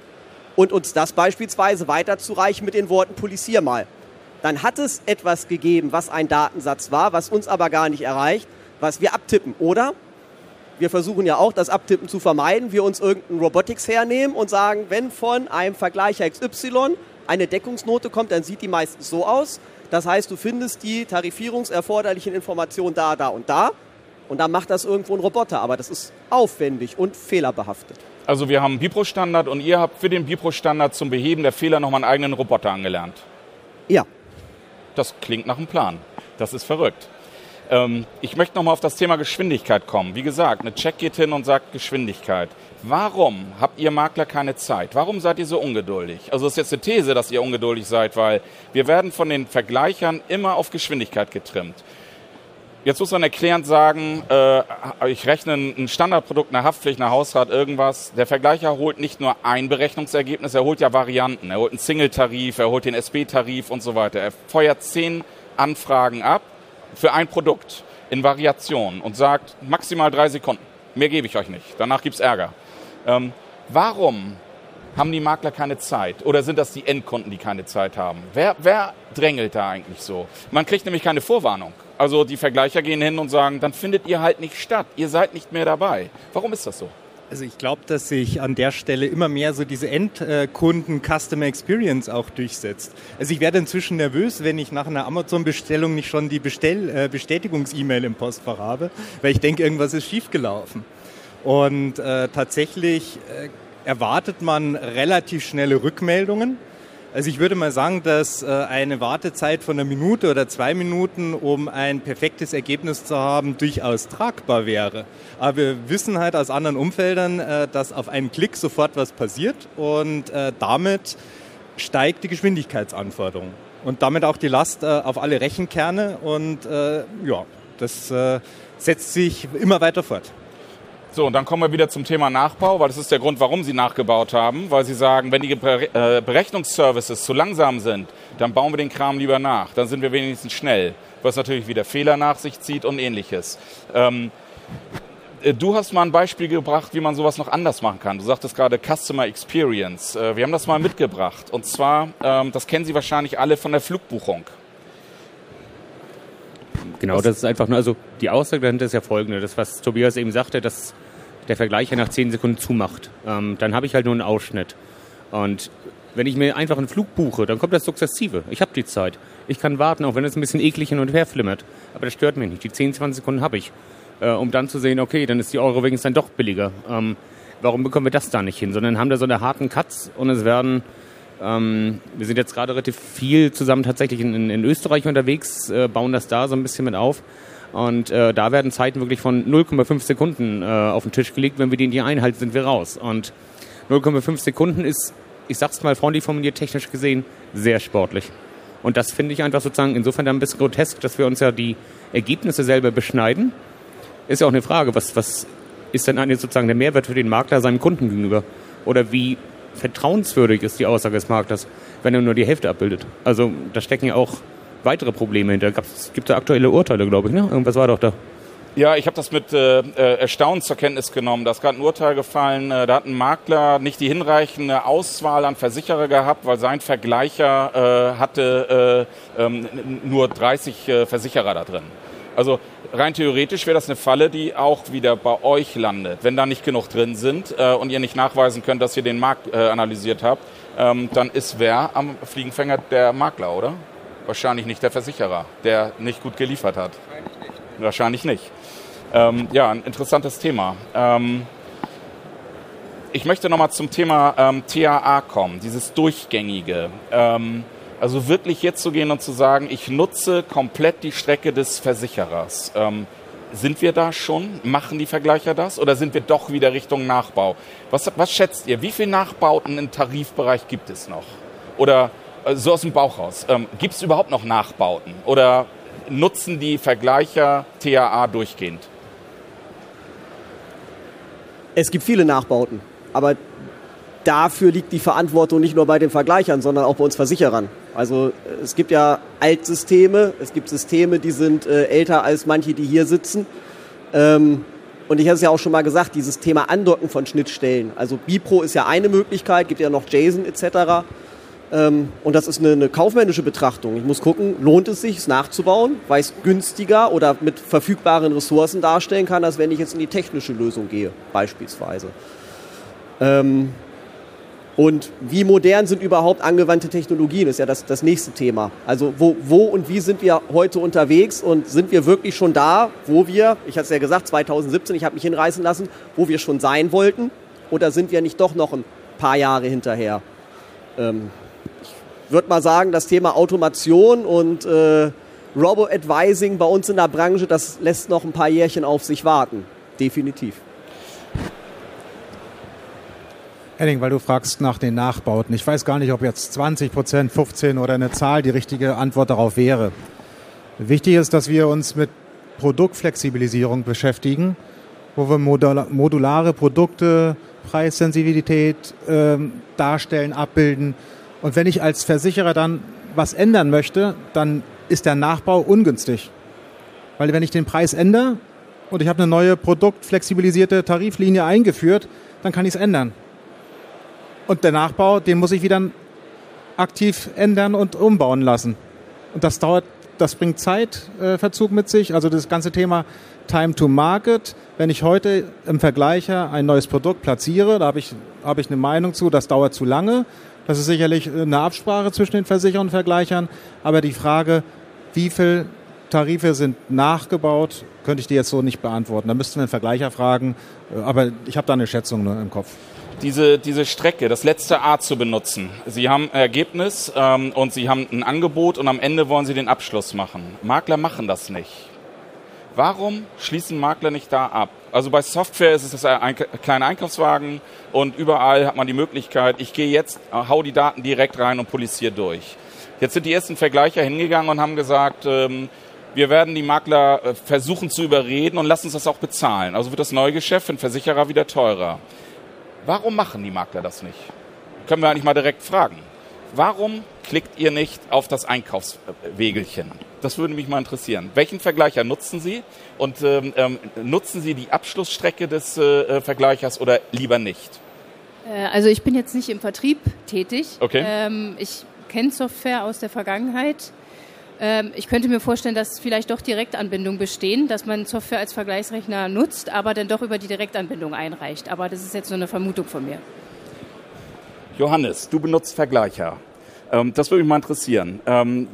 Und uns das beispielsweise weiterzureichen mit den Worten Polizier mal. Dann hat es etwas gegeben, was ein Datensatz war, was uns aber gar nicht erreicht, was wir abtippen, oder? Wir versuchen ja auch, das Abtippen zu vermeiden. Wir uns irgendeinen Robotics hernehmen und sagen, wenn von einem Vergleicher XY eine Deckungsnote kommt, dann sieht die meistens so aus. Das heißt, du findest die tarifierungserforderlichen Informationen da, da und da. Und dann macht das irgendwo ein Roboter. Aber das ist aufwendig und fehlerbehaftet. Also wir haben einen Bipro-Standard und ihr habt für den Bipro-Standard zum Beheben der Fehler nochmal einen eigenen Roboter angelernt. Ja. Das klingt nach einem Plan. Das ist verrückt. Ähm, ich möchte nochmal auf das Thema Geschwindigkeit kommen. Wie gesagt, eine Check geht hin und sagt Geschwindigkeit. Warum habt ihr Makler keine Zeit? Warum seid ihr so ungeduldig? Also es ist jetzt eine These, dass ihr ungeduldig seid, weil wir werden von den Vergleichern immer auf Geschwindigkeit getrimmt. Jetzt muss man erklärend sagen, äh, ich rechne ein Standardprodukt, eine Haftpflicht, eine Hausrat, irgendwas. Der Vergleicher holt nicht nur ein Berechnungsergebnis, er holt ja Varianten. Er holt einen Single-Tarif, er holt den SB-Tarif und so weiter. Er feuert zehn Anfragen ab für ein Produkt in Variation und sagt maximal drei Sekunden. Mehr gebe ich euch nicht. Danach gibt's Ärger. Ähm, warum haben die Makler keine Zeit? Oder sind das die Endkunden, die keine Zeit haben? Wer, wer drängelt da eigentlich so? Man kriegt nämlich keine Vorwarnung. Also die Vergleicher gehen hin und sagen, dann findet ihr halt nicht statt. Ihr seid nicht mehr dabei. Warum ist das so? Also ich glaube, dass sich an der Stelle immer mehr so diese Endkunden-Customer Experience auch durchsetzt. Also ich werde inzwischen nervös, wenn ich nach einer Amazon-Bestellung nicht schon die Bestell äh, Bestätigungs-E-Mail im Postfach habe, weil ich denke, irgendwas ist schiefgelaufen. Und äh, tatsächlich äh, erwartet man relativ schnelle Rückmeldungen. Also ich würde mal sagen, dass äh, eine Wartezeit von einer Minute oder zwei Minuten, um ein perfektes Ergebnis zu haben, durchaus tragbar wäre. Aber wir wissen halt aus anderen Umfeldern, äh, dass auf einen Klick sofort was passiert und äh, damit steigt die Geschwindigkeitsanforderung und damit auch die Last auf alle Rechenkerne und ja, das setzt sich immer weiter fort. So, und dann kommen wir wieder zum Thema Nachbau, weil das ist der Grund, warum sie nachgebaut haben, weil sie sagen, wenn die äh, Berechnungsservices zu langsam sind, dann bauen wir den Kram lieber nach. Dann sind wir wenigstens schnell, was natürlich wieder Fehler nach sich zieht und ähnliches. Ähm, äh, Du hast mal ein Beispiel gebracht, wie man sowas noch anders machen kann. Du sagtest gerade Customer Experience. Äh, wir haben das mal mitgebracht. Und zwar, ähm, das kennen Sie wahrscheinlich alle von der Flugbuchung. Genau, das ist einfach nur, also die Aussage dahinter ist ja folgende. Das, was Tobias eben sagte, dass der Vergleicher nach zehn Sekunden zumacht. Ähm, dann habe ich halt nur einen Ausschnitt. Und wenn ich mir einfach einen Flug buche, dann kommt das sukzessive. Ich habe die Zeit. Ich kann warten, auch wenn es ein bisschen eklig hin und her flimmert. Aber das stört mich nicht. Die 10, 20 Sekunden habe ich. Äh, um dann zu sehen, okay, dann ist die Euro wenigstens dann doch billiger. Ähm, warum bekommen wir das da nicht hin? Sondern haben da so eine harten Cuts und es werden, ähm, wir sind jetzt gerade relativ viel zusammen tatsächlich in, in Österreich unterwegs, äh, bauen das da so ein bisschen mit auf. Und äh, da werden Zeiten wirklich von 0,5 Sekunden äh, auf den Tisch gelegt. Wenn wir die nicht einhalten, sind wir raus. Und 0,5 Sekunden ist, ich sag's mal freundlich formuliert, technisch gesehen, sehr sportlich. Und das finde ich einfach sozusagen insofern ein bisschen grotesk, dass wir uns ja die Ergebnisse selber beschneiden. Ist ja auch eine Frage, was, was ist denn eigentlich sozusagen der Mehrwert für den Makler seinem Kunden gegenüber? Oder wie vertrauenswürdig ist die Aussage des Maklers, wenn er nur die Hälfte abbildet? Also da stecken ja auch weitere Probleme hinter. Es gibt da aktuelle Urteile, glaube ich. Ne? Irgendwas war doch da. Ja, ich habe das mit äh, äh, Erstaunen zur Kenntnis genommen. Da ist gerade ein Urteil gefallen. Äh, da hat ein Makler nicht die hinreichende Auswahl an Versicherer gehabt, weil sein Vergleicher äh, hatte äh, ähm, nur 30 äh, Versicherer da drin. Also rein theoretisch wäre das eine Falle, die auch wieder bei euch landet. Wenn da nicht genug drin sind äh, und ihr nicht nachweisen könnt, dass ihr den Markt äh, analysiert habt, ähm, dann ist wer am Fliegenfänger der Makler, oder? Wahrscheinlich nicht der Versicherer, der nicht gut geliefert hat. Wahrscheinlich nicht. Ähm, ja, ein interessantes Thema. Ähm, ich möchte nochmal zum Thema ähm, TAA kommen, dieses Durchgängige. Also wirklich jetzt zu gehen und zu sagen, ich nutze komplett die Strecke des Versicherers. Ähm, sind wir da schon? Machen die Vergleicher das? Oder sind wir doch wieder Richtung Nachbau? Was, was schätzt ihr? Wie viele Nachbauten im Tarifbereich gibt es noch? Oder äh, so aus dem Bauch raus. Ähm, Gibt es überhaupt noch Nachbauten oder nutzen die Vergleicher TAA durchgehend? Es gibt viele Nachbauten, aber dafür liegt die Verantwortung nicht nur bei den Vergleichern, sondern auch bei uns Versicherern. Also es gibt ja Altsysteme, es gibt Systeme, die sind äh, älter als manche, die hier sitzen. Ähm, und ich habe es ja auch schon mal gesagt, dieses Thema Andocken von Schnittstellen. Also Bipro ist ja eine Möglichkeit, gibt ja noch JSON etc. Ähm, und das ist eine, eine, kaufmännische Betrachtung. Ich muss gucken, lohnt es sich, es nachzubauen, weil es günstiger oder mit verfügbaren Ressourcen darstellen kann, als wenn ich jetzt in die technische Lösung gehe, beispielsweise. Ähm, und wie modern sind überhaupt angewandte Technologien, ist ja das, das nächste Thema. Also wo, wo und wie sind wir heute unterwegs und sind wir wirklich schon da, wo wir, ich hatte es ja gesagt, 2017, ich habe mich hinreißen lassen, wo wir schon sein wollten? Oder sind wir nicht doch noch ein paar Jahre hinterher? Ähm, ich würde mal sagen, das Thema Automation und äh, Robo-Advising bei uns in der Branche, das lässt noch ein paar Jährchen auf sich warten. Definitiv. Henning, weil du fragst nach den Nachbauten. Ich weiß gar nicht, ob jetzt 20 Prozent, 15 oder eine Zahl die richtige Antwort darauf wäre. Wichtig ist, dass wir uns mit Produktflexibilisierung beschäftigen, wo wir modulare Produkte, Preissensibilität äh, darstellen, abbilden. Und wenn ich als Versicherer dann was ändern möchte, dann ist der Nachbau ungünstig. Weil wenn ich den Preis ändere und ich habe eine neue produktflexibilisierte Tariflinie eingeführt, dann kann ich es ändern. Und der Nachbau, den muss ich wieder aktiv ändern und umbauen lassen. Und das dauert, das bringt Zeitverzug äh, mit sich. Also das ganze Thema Time to Market. Wenn ich heute im Vergleicher ein neues Produkt platziere, da habe ich, habe ich eine Meinung zu, das dauert zu lange. Das ist sicherlich eine Absprache zwischen den Versicherern und Vergleichern. Aber die Frage, wie viel Tarife sind nachgebaut, könnte ich dir jetzt so nicht beantworten. Da müssten wir einen Vergleicher fragen. Aber ich habe da eine Schätzung nur im Kopf diese, diese Strecke, das letzte A zu benutzen. Sie haben ein Ergebnis ähm, und Sie haben ein Angebot und am Ende wollen Sie den Abschluss machen. Makler machen das nicht. Warum schließen Makler nicht da ab? Also bei Software ist es ein kleiner Einkaufswagen und überall hat man die Möglichkeit, ich gehe jetzt, äh, hau die Daten direkt rein und poliziere durch. Jetzt sind die ersten Vergleicher hingegangen und haben gesagt, ähm, wir werden die Makler äh, versuchen zu überreden und lassen uns das auch bezahlen. Also wird das Neugeschäft für den Versicherer wieder teurer. Warum machen die Makler das nicht? Können wir eigentlich mal direkt fragen. Warum klickt ihr nicht auf das Einkaufswegelchen? Das würde mich mal interessieren. Welchen Vergleicher nutzen Sie? Und ähm, ähm nutzen Sie die Abschlussstrecke des äh, Vergleichers oder lieber nicht? Äh, also ich bin jetzt nicht im Vertrieb tätig. Okay. Ähm, ich kenne Software aus der Vergangenheit. Ähm, ich könnte mir vorstellen, dass vielleicht doch Direktanbindungen bestehen, dass man Software als Vergleichsrechner nutzt, aber dann doch über die Direktanbindung einreicht. Aber das ist jetzt nur eine Vermutung von mir. Johannes, du benutzt Vergleicher. Ähm, das würde mich mal interessieren. Ähm,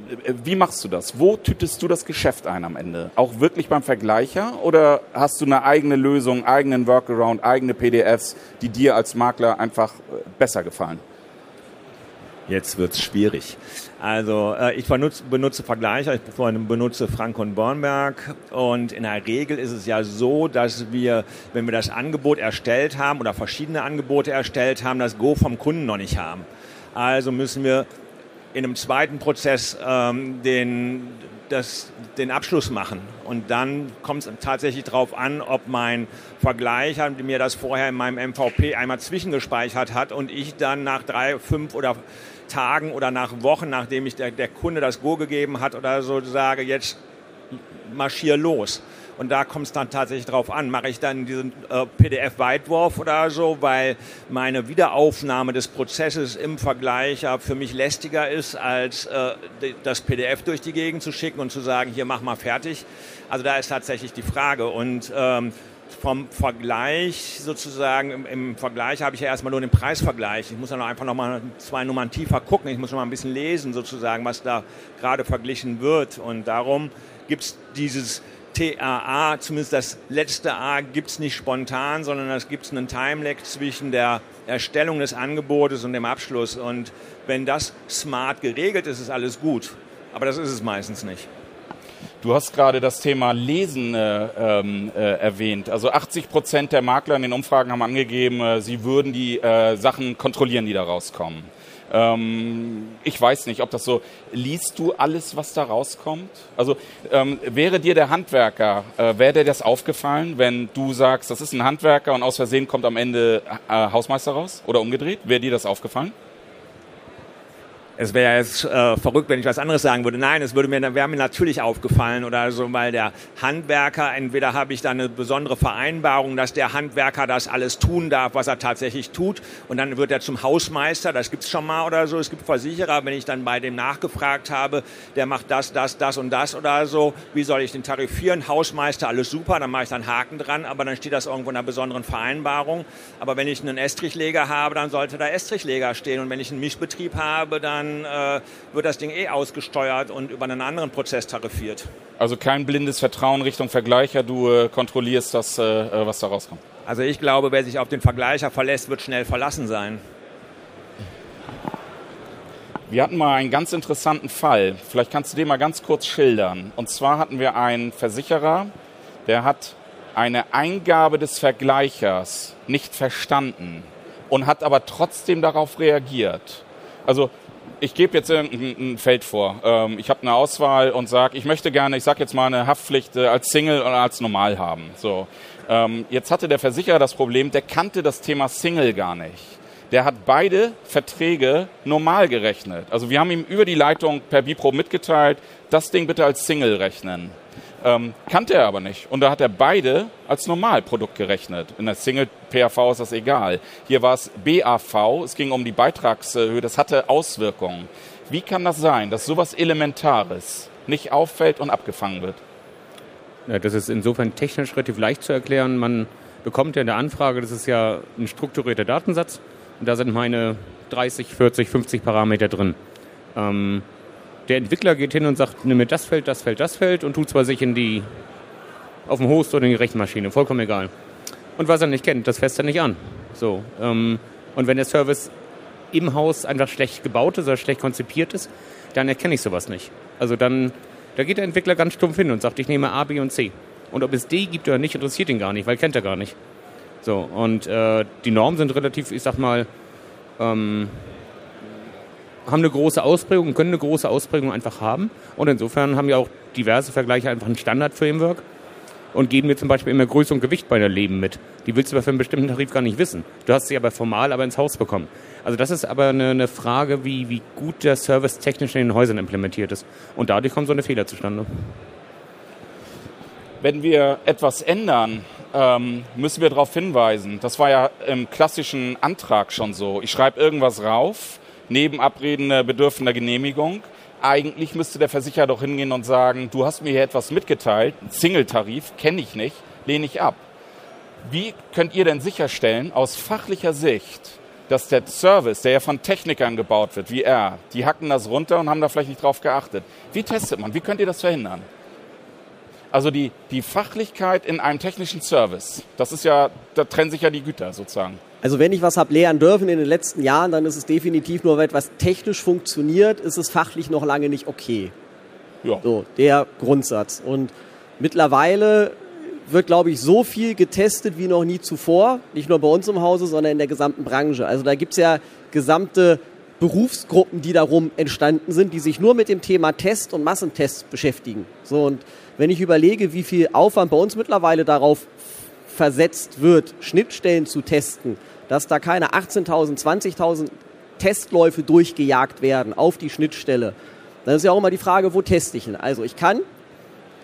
wie machst du das? Wo tütest du das Geschäft ein am Ende? Auch wirklich beim Vergleicher oder hast du eine eigene Lösung, eigenen Workaround, eigene PDFs, die dir als Makler einfach äh, besser gefallen? Jetzt wird's schwierig. Also äh, ich benutze, benutze Vergleicher, ich benutze Frank und Bornberg und in der Regel ist es ja so, dass wir, wenn wir das Angebot erstellt haben oder verschiedene Angebote erstellt haben, das Go vom Kunden noch nicht haben. Also müssen wir in einem zweiten Prozess ähm, den, das, den Abschluss machen. Und dann kommt es tatsächlich darauf an, ob mein Vergleicher mir das vorher in meinem MVP einmal zwischengespeichert hat und ich dann nach drei, fünf oder Tagen oder nach Wochen, nachdem ich der, der Kunde das Go gegeben hat oder so, sage, jetzt marschier los. Und da kommt es dann tatsächlich drauf an. Mache ich dann diesen äh, PDF-Weitwurf oder so, weil meine Wiederaufnahme des Prozesses im Vergleich für mich lästiger ist, als äh, das PDF durch die Gegend zu schicken und zu sagen, hier mach mal fertig. Also da ist tatsächlich die Frage. Und ähm, vom Vergleich sozusagen, im, im, Vergleich habe ich ja erstmal nur den Preisvergleich. Ich muss dann einfach nochmal zwei Nummern tiefer gucken. Ich muss noch mal ein bisschen lesen sozusagen, was da gerade verglichen wird. Und darum gibt es dieses TAA, zumindest das letzte A, gibt es nicht spontan, sondern es gibt einen Timelag zwischen der Erstellung des Angebotes und dem Abschluss. Und wenn das smart geregelt ist, ist alles gut. Aber das ist es meistens nicht. Du hast gerade das Thema Lesen äh, ähm, äh, erwähnt. Also 80 Prozent der Makler in den Umfragen haben angegeben, äh, sie würden die äh, Sachen kontrollieren, die da rauskommen. Ähm, ich weiß nicht, ob das so, liest du alles, was da rauskommt? Also ähm, wäre dir der Handwerker, äh, wäre dir das aufgefallen, wenn du sagst, das ist ein Handwerker und aus Versehen kommt am Ende äh, Hausmeister raus oder umgedreht? Wäre dir das aufgefallen? Es wäre jetzt äh, verrückt, wenn ich was anderes sagen würde. Nein, es würde mir, wäre mir natürlich aufgefallen oder so, weil der Handwerker, entweder habe ich da eine besondere Vereinbarung, dass der Handwerker das alles tun darf, was er tatsächlich tut, und dann wird er zum Hausmeister, das gibt's schon mal oder so. Es gibt Versicherer, wenn ich dann bei dem nachgefragt habe, der macht das, das, das und das oder so, wie soll ich den tarifieren? Hausmeister, alles super, dann mache ich dann Haken dran, aber dann steht das irgendwo in einer besonderen Vereinbarung. Aber wenn ich einen Estrichleger habe, dann sollte da Estrichleger stehen. Und wenn ich einen Mischbetrieb habe, dann dann äh, wird das Ding eh ausgesteuert und über einen anderen Prozess tarifiert. Also kein blindes Vertrauen Richtung Vergleicher, du äh, kontrollierst das, äh, äh, was da rauskommt. Also ich glaube, wer sich auf den Vergleicher verlässt, wird schnell verlassen sein. Wir hatten mal einen ganz interessanten Fall. Vielleicht kannst du den mal ganz kurz schildern. Und zwar hatten wir einen Versicherer, der hat eine Eingabe des Vergleichers nicht verstanden und hat aber trotzdem darauf reagiert. Also ich gebe jetzt ein, Feld vor. Ähm, ich habe eine Auswahl und sage, ich möchte gerne, ich sage jetzt mal eine Haftpflicht äh, als Single oder als normal haben. So, ähm, jetzt hatte der Versicherer das Problem, der kannte das Thema Single gar nicht. Der hat beide Verträge normal gerechnet. Also wir haben ihm über die Leitung per Bipro mitgeteilt, das Ding bitte als Single rechnen. Ähm, kannte er aber nicht. Und da hat er beide als Normalprodukt gerechnet. In der Single-PAV ist das egal. Hier war es BAV, es ging um die Beitragshöhe, das hatte Auswirkungen. Wie kann das sein, dass sowas Elementares nicht auffällt und abgefangen wird? Ja, das ist insofern technisch relativ leicht zu erklären. Man bekommt ja in der Anfrage, das ist ja ein strukturierter Datensatz. Und da sind meine 30, 40, 50 Parameter drin. Ähm, der Entwickler geht hin und sagt, nimm mir das Feld, das Feld, das Feld und tut zwar sich in die, auf dem Host oder in die Rechenmaschine, vollkommen egal. Und was er nicht kennt, das fässt er nicht an. So, ähm, und wenn der Service im Haus einfach schlecht gebaut ist oder schlecht konzipiert ist, dann erkenne ich sowas nicht. Also dann, da geht der Entwickler ganz stumpf hin und sagt, ich nehme A, B und C. Und ob es D gibt oder nicht, interessiert ihn gar nicht, weil kennt er gar nicht. So, und äh, die Normen sind relativ, ich sag mal, ähm, haben eine große Ausprägung und können eine große Ausprägung einfach haben. Und insofern haben ja auch diverse Vergleiche einfach ein Standard-Framework und geben mir zum Beispiel immer Größe und Gewicht bei der Leben mit. Die willst du aber für einen bestimmten Tarif gar nicht wissen. Du hast sie aber formal aber ins Haus bekommen. Also das ist aber eine, eine Frage, wie, wie gut der Service technisch in den Häusern implementiert ist. Und dadurch kommen so eine Fehler zustande. Wenn wir etwas ändern, ähm, müssen wir darauf hinweisen. Das war ja im klassischen Antrag schon so. Ich schreibe irgendwas rauf neben Abreden bedürfen der Genehmigung. Eigentlich müsste der Versicherer doch hingehen und sagen, du hast mir hier etwas mitgeteilt, Single-Tarif, kenne ich nicht, lehne ich ab. Wie könnt ihr denn sicherstellen, aus fachlicher Sicht, dass der Service, der ja von Technikern gebaut wird, wie er, die hacken das runter und haben da vielleicht nicht drauf geachtet. Wie testet man? Wie könnt ihr das verhindern? Also die, die Fachlichkeit in einem technischen Service, das ist ja, da trennen sich ja die Güter sozusagen. Also wenn ich was habe lehren dürfen in den letzten Jahren, dann ist es definitiv nur, weil etwas technisch funktioniert, ist es fachlich noch lange nicht okay. Ja. So, der Grundsatz. Und mittlerweile wird, glaube ich, so viel getestet wie noch nie zuvor. Nicht nur bei uns im Hause, sondern in der gesamten Branche. Also da gibt es ja gesamte Berufsgruppen, die darum entstanden sind, die sich nur mit dem Thema Test und Massentests beschäftigen. So, und wenn ich überlege, wie viel Aufwand bei uns mittlerweile darauf versetzt wird, Schnittstellen zu testen, dass da keine 18.000, 20.000 Testläufe durchgejagt werden auf die Schnittstelle. Dann ist ja auch immer die Frage, wo teste ich ihn? Also ich kann,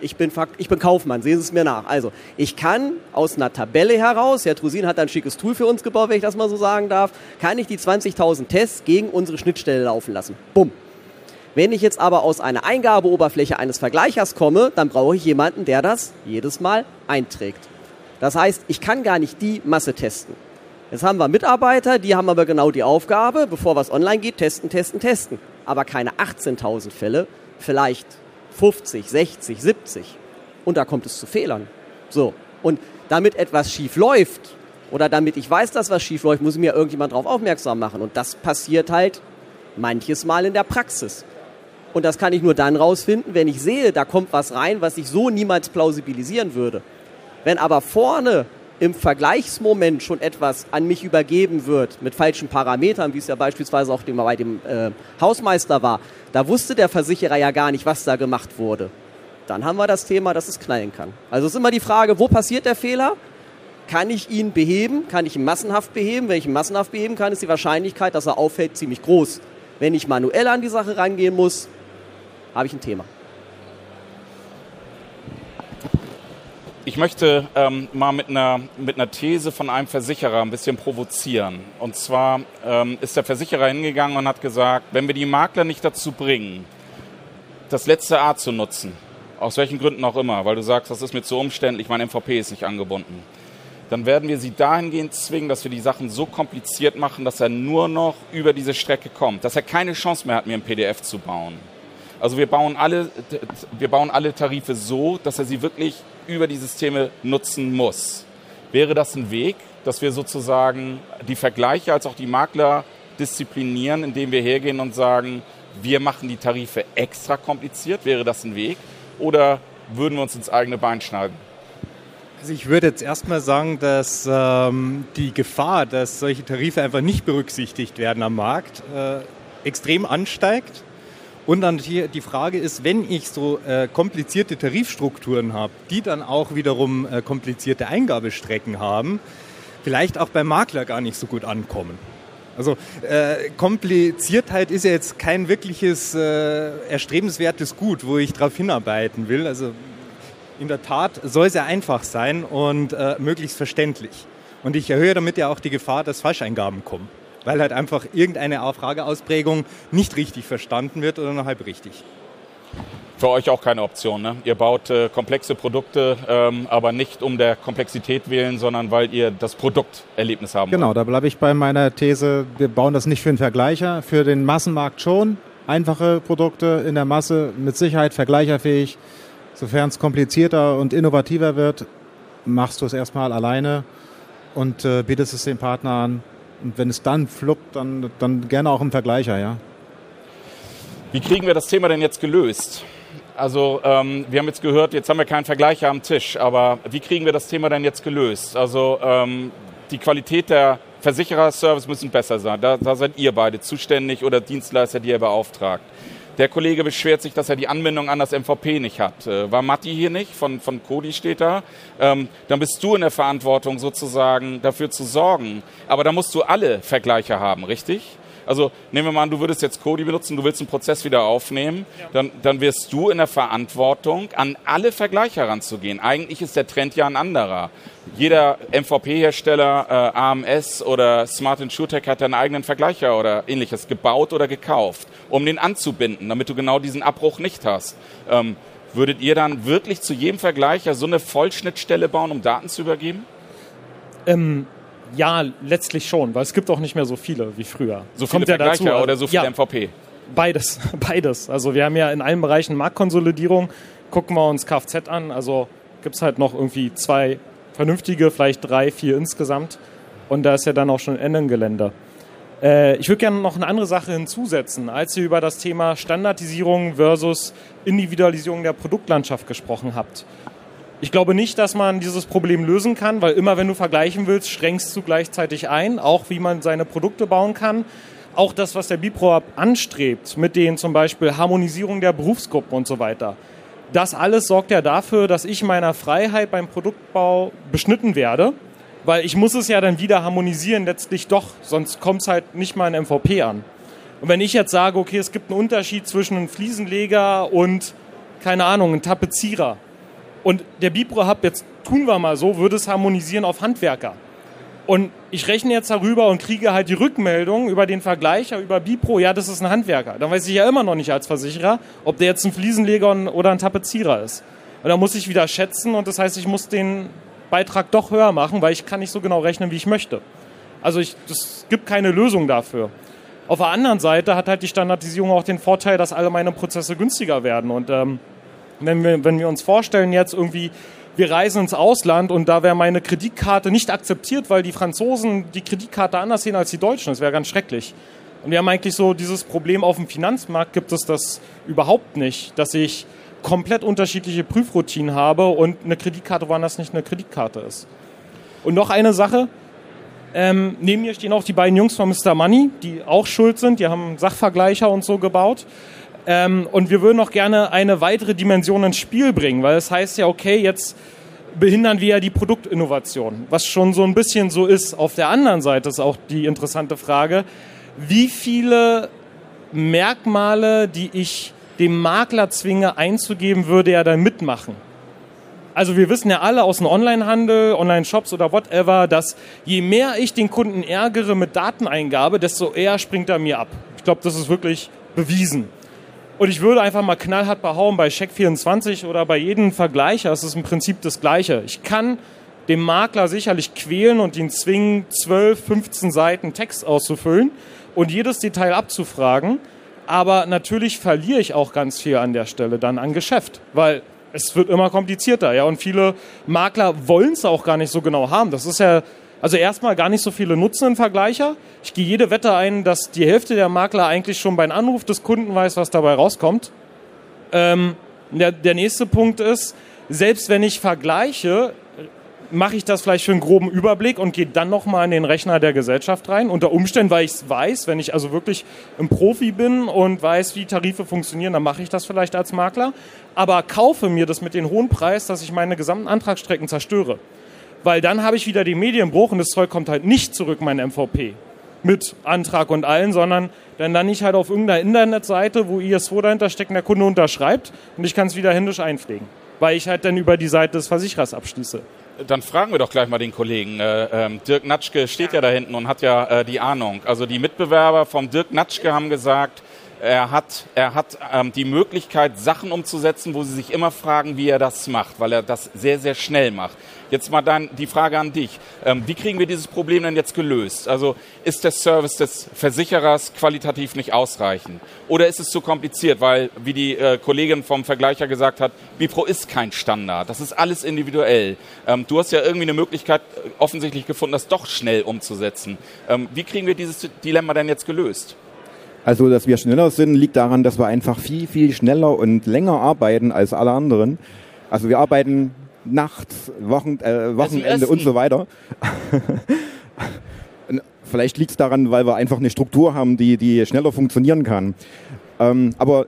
ich bin, ich bin Kaufmann, sehen Sie es mir nach. Also ich kann aus einer Tabelle heraus, Herr Trusin hat ein schickes Tool für uns gebaut, wenn ich das mal so sagen darf, kann ich die 20.000 Tests gegen unsere Schnittstelle laufen lassen. Bumm. Wenn ich jetzt aber aus einer Eingabeoberfläche eines Vergleichers komme, dann brauche ich jemanden, der das jedes Mal einträgt. Das heißt, ich kann gar nicht die Masse testen. Jetzt haben wir Mitarbeiter, die haben aber genau die Aufgabe, bevor was online geht, testen, testen, testen. Aber keine 18.000 Fälle, vielleicht 50, 60, 70. Und da kommt es zu Fehlern. So. Und damit etwas schief läuft, oder damit ich weiß, dass was schief läuft, muss mir irgendjemand darauf aufmerksam machen. Und das passiert halt manches Mal in der Praxis. Und das kann ich nur dann rausfinden, wenn ich sehe, da kommt was rein, was ich so niemals plausibilisieren würde. Wenn aber vorne im Vergleichsmoment schon etwas an mich übergeben wird mit falschen Parametern, wie es ja beispielsweise auch bei dem äh, Hausmeister war, da wusste der Versicherer ja gar nicht, was da gemacht wurde. Dann haben wir das Thema, dass es knallen kann. Also es ist immer die Frage, wo passiert der Fehler? Kann ich ihn beheben? Kann ich ihn massenhaft beheben? Wenn ich ihn massenhaft beheben kann, ist die Wahrscheinlichkeit, dass er auffällt, ziemlich groß. Wenn ich manuell an die Sache rangehen muss, habe ich ein Thema. Ich möchte ähm, mal mit einer, mit einer These von einem Versicherer ein bisschen provozieren. Und zwar ähm, ist der Versicherer hingegangen und hat gesagt, wenn wir die Makler nicht dazu bringen, das letzte A zu nutzen, aus welchen Gründen auch immer, weil du sagst, das ist mir zu umständlich, mein MVP ist nicht angebunden, dann werden wir sie dahingehend zwingen, dass wir die Sachen so kompliziert machen, dass er nur noch über diese Strecke kommt, dass er keine Chance mehr hat, mir ein PDF zu bauen. Also wir bauen alle, wir bauen alle Tarife so, dass er sie wirklich über die Systeme nutzen muss. Wäre das ein Weg, dass wir sozusagen die Vergleiche als auch die Makler disziplinieren, indem wir hergehen und sagen, wir machen die Tarife extra kompliziert? Wäre das ein Weg? Oder würden wir uns ins eigene Bein schneiden? Also ich würde jetzt erstmal sagen, dass ähm, die Gefahr, dass solche Tarife einfach nicht berücksichtigt werden am Markt, äh, extrem ansteigt. Und dann hier die Frage ist, wenn ich so äh, komplizierte Tarifstrukturen habe, die dann auch wiederum äh, komplizierte Eingabestrecken haben, vielleicht auch beim Makler gar nicht so gut ankommen. Also äh, Kompliziertheit ist ja jetzt kein wirkliches äh, erstrebenswertes Gut, wo ich darauf hinarbeiten will. Also in der Tat soll es ja einfach sein und äh, möglichst verständlich. Und ich erhöhe damit ja auch die Gefahr, dass Falscheingaben kommen weil halt einfach irgendeine Frageausprägung nicht richtig verstanden wird oder nur halb richtig. Für euch auch keine Option. Ne? Ihr baut äh, komplexe Produkte, ähm, aber nicht um der Komplexität willen, sondern weil ihr das Produkterlebnis haben Genau, wollt. da bleibe ich bei meiner These, wir bauen das nicht für den Vergleicher, für den Massenmarkt schon. Einfache Produkte in der Masse mit Sicherheit vergleicherfähig. Sofern es komplizierter und innovativer wird, machst du es erstmal alleine und äh, bietest es den Partner an. Und wenn es dann fluppt, dann, dann gerne auch im Vergleicher, ja. Wie kriegen wir das Thema denn jetzt gelöst? Also ähm, wir haben jetzt gehört, jetzt haben wir keinen Vergleicher am Tisch, aber wie kriegen wir das Thema denn jetzt gelöst? Also ähm, die Qualität der Versichererservice müssen besser sein. Da, da seid ihr beide zuständig oder Dienstleister, die ihr beauftragt. Der Kollege beschwert sich, dass er die Anbindung an das MVP nicht hat. Äh, war Matti hier nicht? Von, von Cody steht da. Ähm, dann bist du in der Verantwortung sozusagen dafür zu sorgen. Aber da musst du alle Vergleiche haben, richtig? Also nehmen wir mal an, du würdest jetzt Cody benutzen, du willst einen Prozess wieder aufnehmen, ja. dann, dann wirst du in der Verantwortung, an alle Vergleiche heranzugehen. Eigentlich ist der Trend ja ein anderer. Jeder MVP-Hersteller, äh, AMS oder Smart InsurTech hat einen eigenen Vergleicher oder ähnliches gebaut oder gekauft, um den anzubinden, damit du genau diesen Abbruch nicht hast. Ähm, würdet ihr dann wirklich zu jedem Vergleicher so eine Vollschnittstelle bauen, um Daten zu übergeben? Ähm, ja, letztlich schon, weil es gibt auch nicht mehr so viele wie früher. So viele Kommt ja dazu, oder so viele ja, MVP? Beides, beides. Also wir haben ja in allen Bereichen Marktkonsolidierung. Gucken wir uns Kfz an, also gibt es halt noch irgendwie zwei vernünftige, vielleicht drei, vier insgesamt. Und da ist ja dann auch schon Ende Gelände. Äh, ich würde gerne noch eine andere Sache hinzusetzen. Als ihr über das Thema Standardisierung versus Individualisierung der Produktlandschaft gesprochen habt, ich glaube nicht, dass man dieses Problem lösen kann, weil immer wenn du vergleichen willst, strengst du gleichzeitig ein, auch wie man seine Produkte bauen kann. Auch das, was der Bipro anstrebt, mit den zum Beispiel Harmonisierung der Berufsgruppen und so weiter. Das alles sorgt ja dafür, dass ich meiner Freiheit beim Produktbau beschnitten werde, weil ich muss es ja dann wieder harmonisieren letztlich doch, sonst kommt es halt nicht mal in MVP an. Und wenn ich jetzt sage, okay, es gibt einen Unterschied zwischen einem Fliesenleger und, keine Ahnung, einem Tapezierer, und der Bipro Hub, jetzt tun wir mal so, würde es harmonisieren auf Handwerker. Und ich rechne jetzt darüber und kriege halt die Rückmeldung über den Vergleicher, über Bipro, ja, das ist ein Handwerker. Dann weiß ich ja immer noch nicht als Versicherer, ob der jetzt ein Fliesenleger oder ein Tapezierer ist. Und da muss ich wieder schätzen und das heißt, ich muss den Beitrag doch höher machen, weil ich kann nicht so genau rechnen, wie ich möchte. Also es gibt keine Lösung dafür. Auf der anderen Seite hat halt die Standardisierung auch den Vorteil, dass alle meine Prozesse günstiger werden. Und ähm, wenn wir, wenn wir uns vorstellen jetzt irgendwie, wir reisen ins Ausland und da wäre meine Kreditkarte nicht akzeptiert, weil die Franzosen die Kreditkarte anders sehen als die Deutschen. Das wäre ganz schrecklich. Und wir haben eigentlich so dieses Problem auf dem Finanzmarkt gibt es das überhaupt nicht, dass ich komplett unterschiedliche Prüfroutinen habe und eine Kreditkarte woanders nicht eine Kreditkarte ist. Und noch eine Sache. Ähm, neben mir stehen auch die beiden Jungs von Mr. Money, die auch schuld sind. Die haben Sachvergleicher und so gebaut. Ähm, und wir würden noch gerne eine weitere Dimension ins Spiel bringen, weil es heißt ja, okay, jetzt behindern wir ja die Produktinnovation, was schon so ein bisschen so ist. Auf der anderen Seite ist auch die interessante Frage, wie viele Merkmale, die ich dem Makler zwinge einzugeben, würde er dann mitmachen? Also wir wissen ja alle aus dem Onlinehandel, Online-Shops oder whatever, dass je mehr ich den Kunden ärgere mit Dateneingabe, desto eher springt er mir ab. Ich glaube, das ist wirklich bewiesen. Und ich würde einfach mal knallhart behauen, bei Check24 oder bei jedem Vergleicher ist es im Prinzip das Gleiche. Ich kann den Makler sicherlich quälen und ihn zwingen, 12, 15 Seiten Text auszufüllen und jedes Detail abzufragen. Aber natürlich verliere ich auch ganz viel an der Stelle dann an Geschäft, weil es wird immer komplizierter, ja. Und viele Makler wollen es auch gar nicht so genau haben. Das ist ja, also erstmal gar nicht so viele Nutzen Vergleicher. Ich gehe jede Wette ein, dass die Hälfte der Makler eigentlich schon beim Anruf des Kunden weiß, was dabei rauskommt. Ähm, der, der nächste Punkt ist, selbst wenn ich vergleiche, mache ich das vielleicht für einen groben Überblick und gehe dann nochmal in den Rechner der Gesellschaft rein. Unter Umständen, weil ich es weiß, wenn ich also wirklich ein Profi bin und weiß, wie Tarife funktionieren, dann mache ich das vielleicht als Makler. Aber kaufe mir das mit dem hohen Preis, dass ich meine gesamten Antragsstrecken zerstöre. Weil dann habe ich wieder den Medienbruch und das Zeug kommt halt nicht zurück, mein MVP. Mit Antrag und allen, sondern dann lande ich halt auf irgendeiner Internetseite, wo ISO dahinter steckt und der Kunde unterschreibt und ich kann es wieder händisch einpflegen. Weil ich halt dann über die Seite des Versicherers abschließe dann fragen wir doch gleich mal den Kollegen. Äh, ähm, Dirk Natschke steht ja da hinten und hat ja äh, die Ahnung. Also die Mitbewerber vom Dirk Natschke haben gesagt, er hat, er hat ähm, die Möglichkeit, Sachen umzusetzen, wo sie sich immer fragen, wie er das macht, weil er das sehr, sehr schnell macht. Jetzt mal dann die Frage an dich. Ähm, wie kriegen wir dieses Problem denn jetzt gelöst? Also ist der Service des Versicherers qualitativ nicht ausreichend? Oder ist es zu kompliziert, weil, wie die äh, Kollegin vom Vergleicher gesagt hat, Bipro ist kein Standard. Das ist alles individuell. Ähm, du hast ja irgendwie eine Möglichkeit äh, offensichtlich gefunden, das doch schnell umzusetzen. Ähm, wie kriegen wir dieses Dilemma denn jetzt gelöst? Also, dass wir schneller sind, liegt daran, dass wir einfach viel, viel schneller und länger arbeiten als alle anderen. Also wir arbeiten nachts, Wochen, äh, Wochenende und so weiter. Vielleicht liegt es daran, weil wir einfach eine Struktur haben, die, die schneller funktionieren kann. Ähm, aber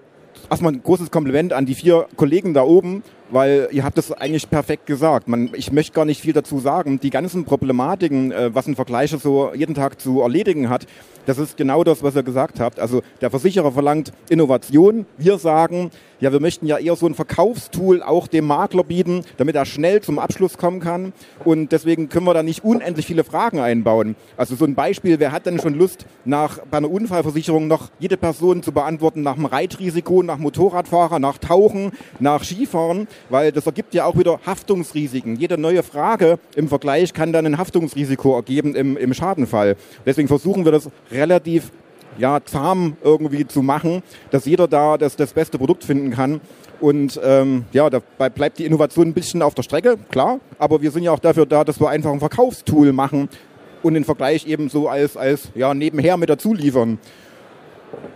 erstmal ein großes Kompliment an die vier Kollegen da oben, weil ihr habt das eigentlich perfekt gesagt. Man, ich möchte gar nicht viel dazu sagen. Die ganzen Problematiken, äh, was ein Vergleicher so jeden Tag zu erledigen hat, das ist genau das, was ihr gesagt habt. Also der Versicherer verlangt Innovation. Wir sagen, ja, wir möchten ja eher so ein Verkaufstool auch dem Makler bieten, damit er schnell zum Abschluss kommen kann. Und deswegen können wir da nicht unendlich viele Fragen einbauen. Also so ein Beispiel, wer hat denn schon Lust, nach, bei einer Unfallversicherung noch jede Person zu beantworten nach dem Reitrisiko, nach Motorradfahrer, nach Tauchen, nach Skifahren? Weil das ergibt ja auch wieder Haftungsrisiken. Jede neue Frage im Vergleich kann dann ein Haftungsrisiko ergeben im, im Schadenfall. Deswegen versuchen wir das relativ ja, zahm irgendwie zu machen, dass jeder da das, das beste Produkt finden kann. Und ähm, ja, dabei bleibt die Innovation ein bisschen auf der Strecke, klar. Aber wir sind ja auch dafür da, dass wir einfach ein Verkaufstool machen und den Vergleich eben so als, als ja, nebenher mit dazu liefern.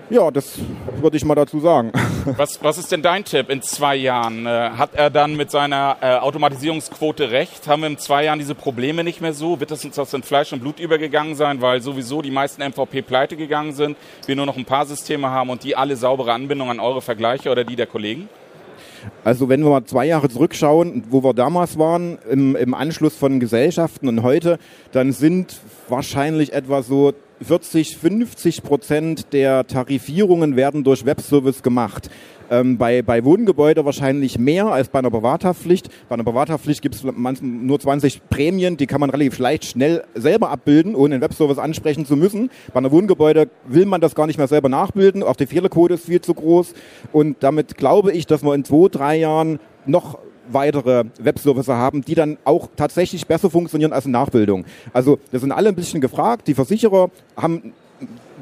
Ja, das würde ich mal dazu sagen. Was, was ist denn dein Tipp in zwei Jahren? Äh, hat er dann mit seiner äh, Automatisierungsquote recht? Haben wir in zwei Jahren diese Probleme nicht mehr so? Wird das uns aus in Fleisch und Blut übergegangen sein, weil sowieso die meisten MVP pleite gegangen sind, wir nur noch ein paar Systeme haben und die alle saubere Anbindung an eure Vergleiche oder die der Kollegen? Also wenn wir mal zwei Jahre zurückschauen, wo wir damals waren, im, im Anschluss von Gesellschaften und heute, dann sind wahrscheinlich etwa so 40, 50 Prozent der Tarifierungen werden durch Webservice gemacht. Ähm, bei, bei Wohngebäude wahrscheinlich mehr als bei einer Privathaftpflicht. Bei einer Privathaftpflicht gibt es nur 20 Prämien, die kann man relativ leicht schnell selber abbilden, ohne den Webservice ansprechen zu müssen. Bei einer Wohngebäude will man das gar nicht mehr selber nachbilden, auch die Fehlerquote ist viel zu groß. Und damit glaube ich, dass wir in zwei, drei Jahren noch weitere Webservice haben, die dann auch tatsächlich besser funktionieren als eine Nachbildung. Also das sind alle ein bisschen gefragt. Die Versicherer haben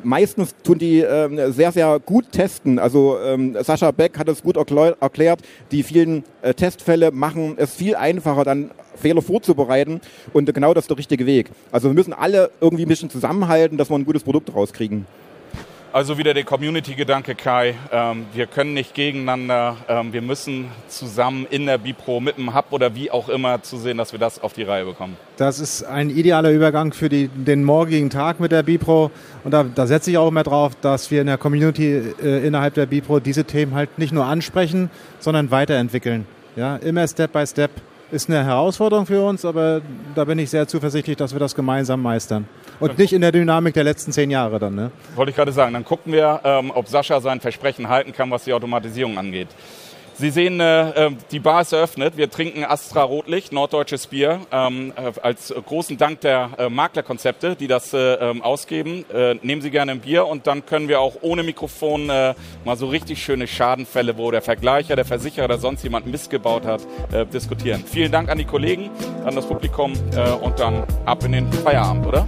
meistens tun die äh, sehr, sehr gut testen. Also ähm, Sascha Beck hat es gut erklärt. Die vielen äh, Testfälle machen es viel einfacher, dann Fehler vorzubereiten. Und genau das ist der richtige Weg. Also wir müssen alle irgendwie ein bisschen zusammenhalten, dass wir ein gutes Produkt rauskriegen. Also wieder der Community-Gedanke, Kai. Ähm, wir können nicht gegeneinander. Ähm, wir müssen zusammen in der Bipro mit dem Hub oder wie auch immer zu sehen, dass wir das auf die Reihe bekommen. Das ist ein idealer Übergang für die, den morgigen Tag mit der Bipro. Und da, da setze ich auch immer drauf, dass wir in der Community äh, innerhalb der Bipro diese Themen halt nicht nur ansprechen, sondern weiterentwickeln. Ja, immer Step by Step ist eine Herausforderung für uns, aber da bin ich sehr zuversichtlich, dass wir das gemeinsam meistern. Und nicht in der Dynamik der letzten zehn Jahre dann. Ne? Wollte ich gerade sagen. Dann gucken wir, ähm, ob Sascha sein Versprechen halten kann, was die Automatisierung angeht. Sie sehen, äh, ähm, die Bar ist eröffnet. Wir trinken Astra Rotlicht, norddeutsches Bier, ähm, äh, als großen Dank der äh, Maklerkonzepte, die das äh, ähm, ausgeben. Äh, nehmen Sie gerne ein Bier und dann können wir auch ohne Mikrofon äh, mal so richtig schöne Schadenfälle, wo der Vergleicher, der Versicherer oder sonst jemand missgebaut hat, diskutieren. Vielen Dank an die Kollegen, an das Publikum und dann ab in den Feierabend, oder?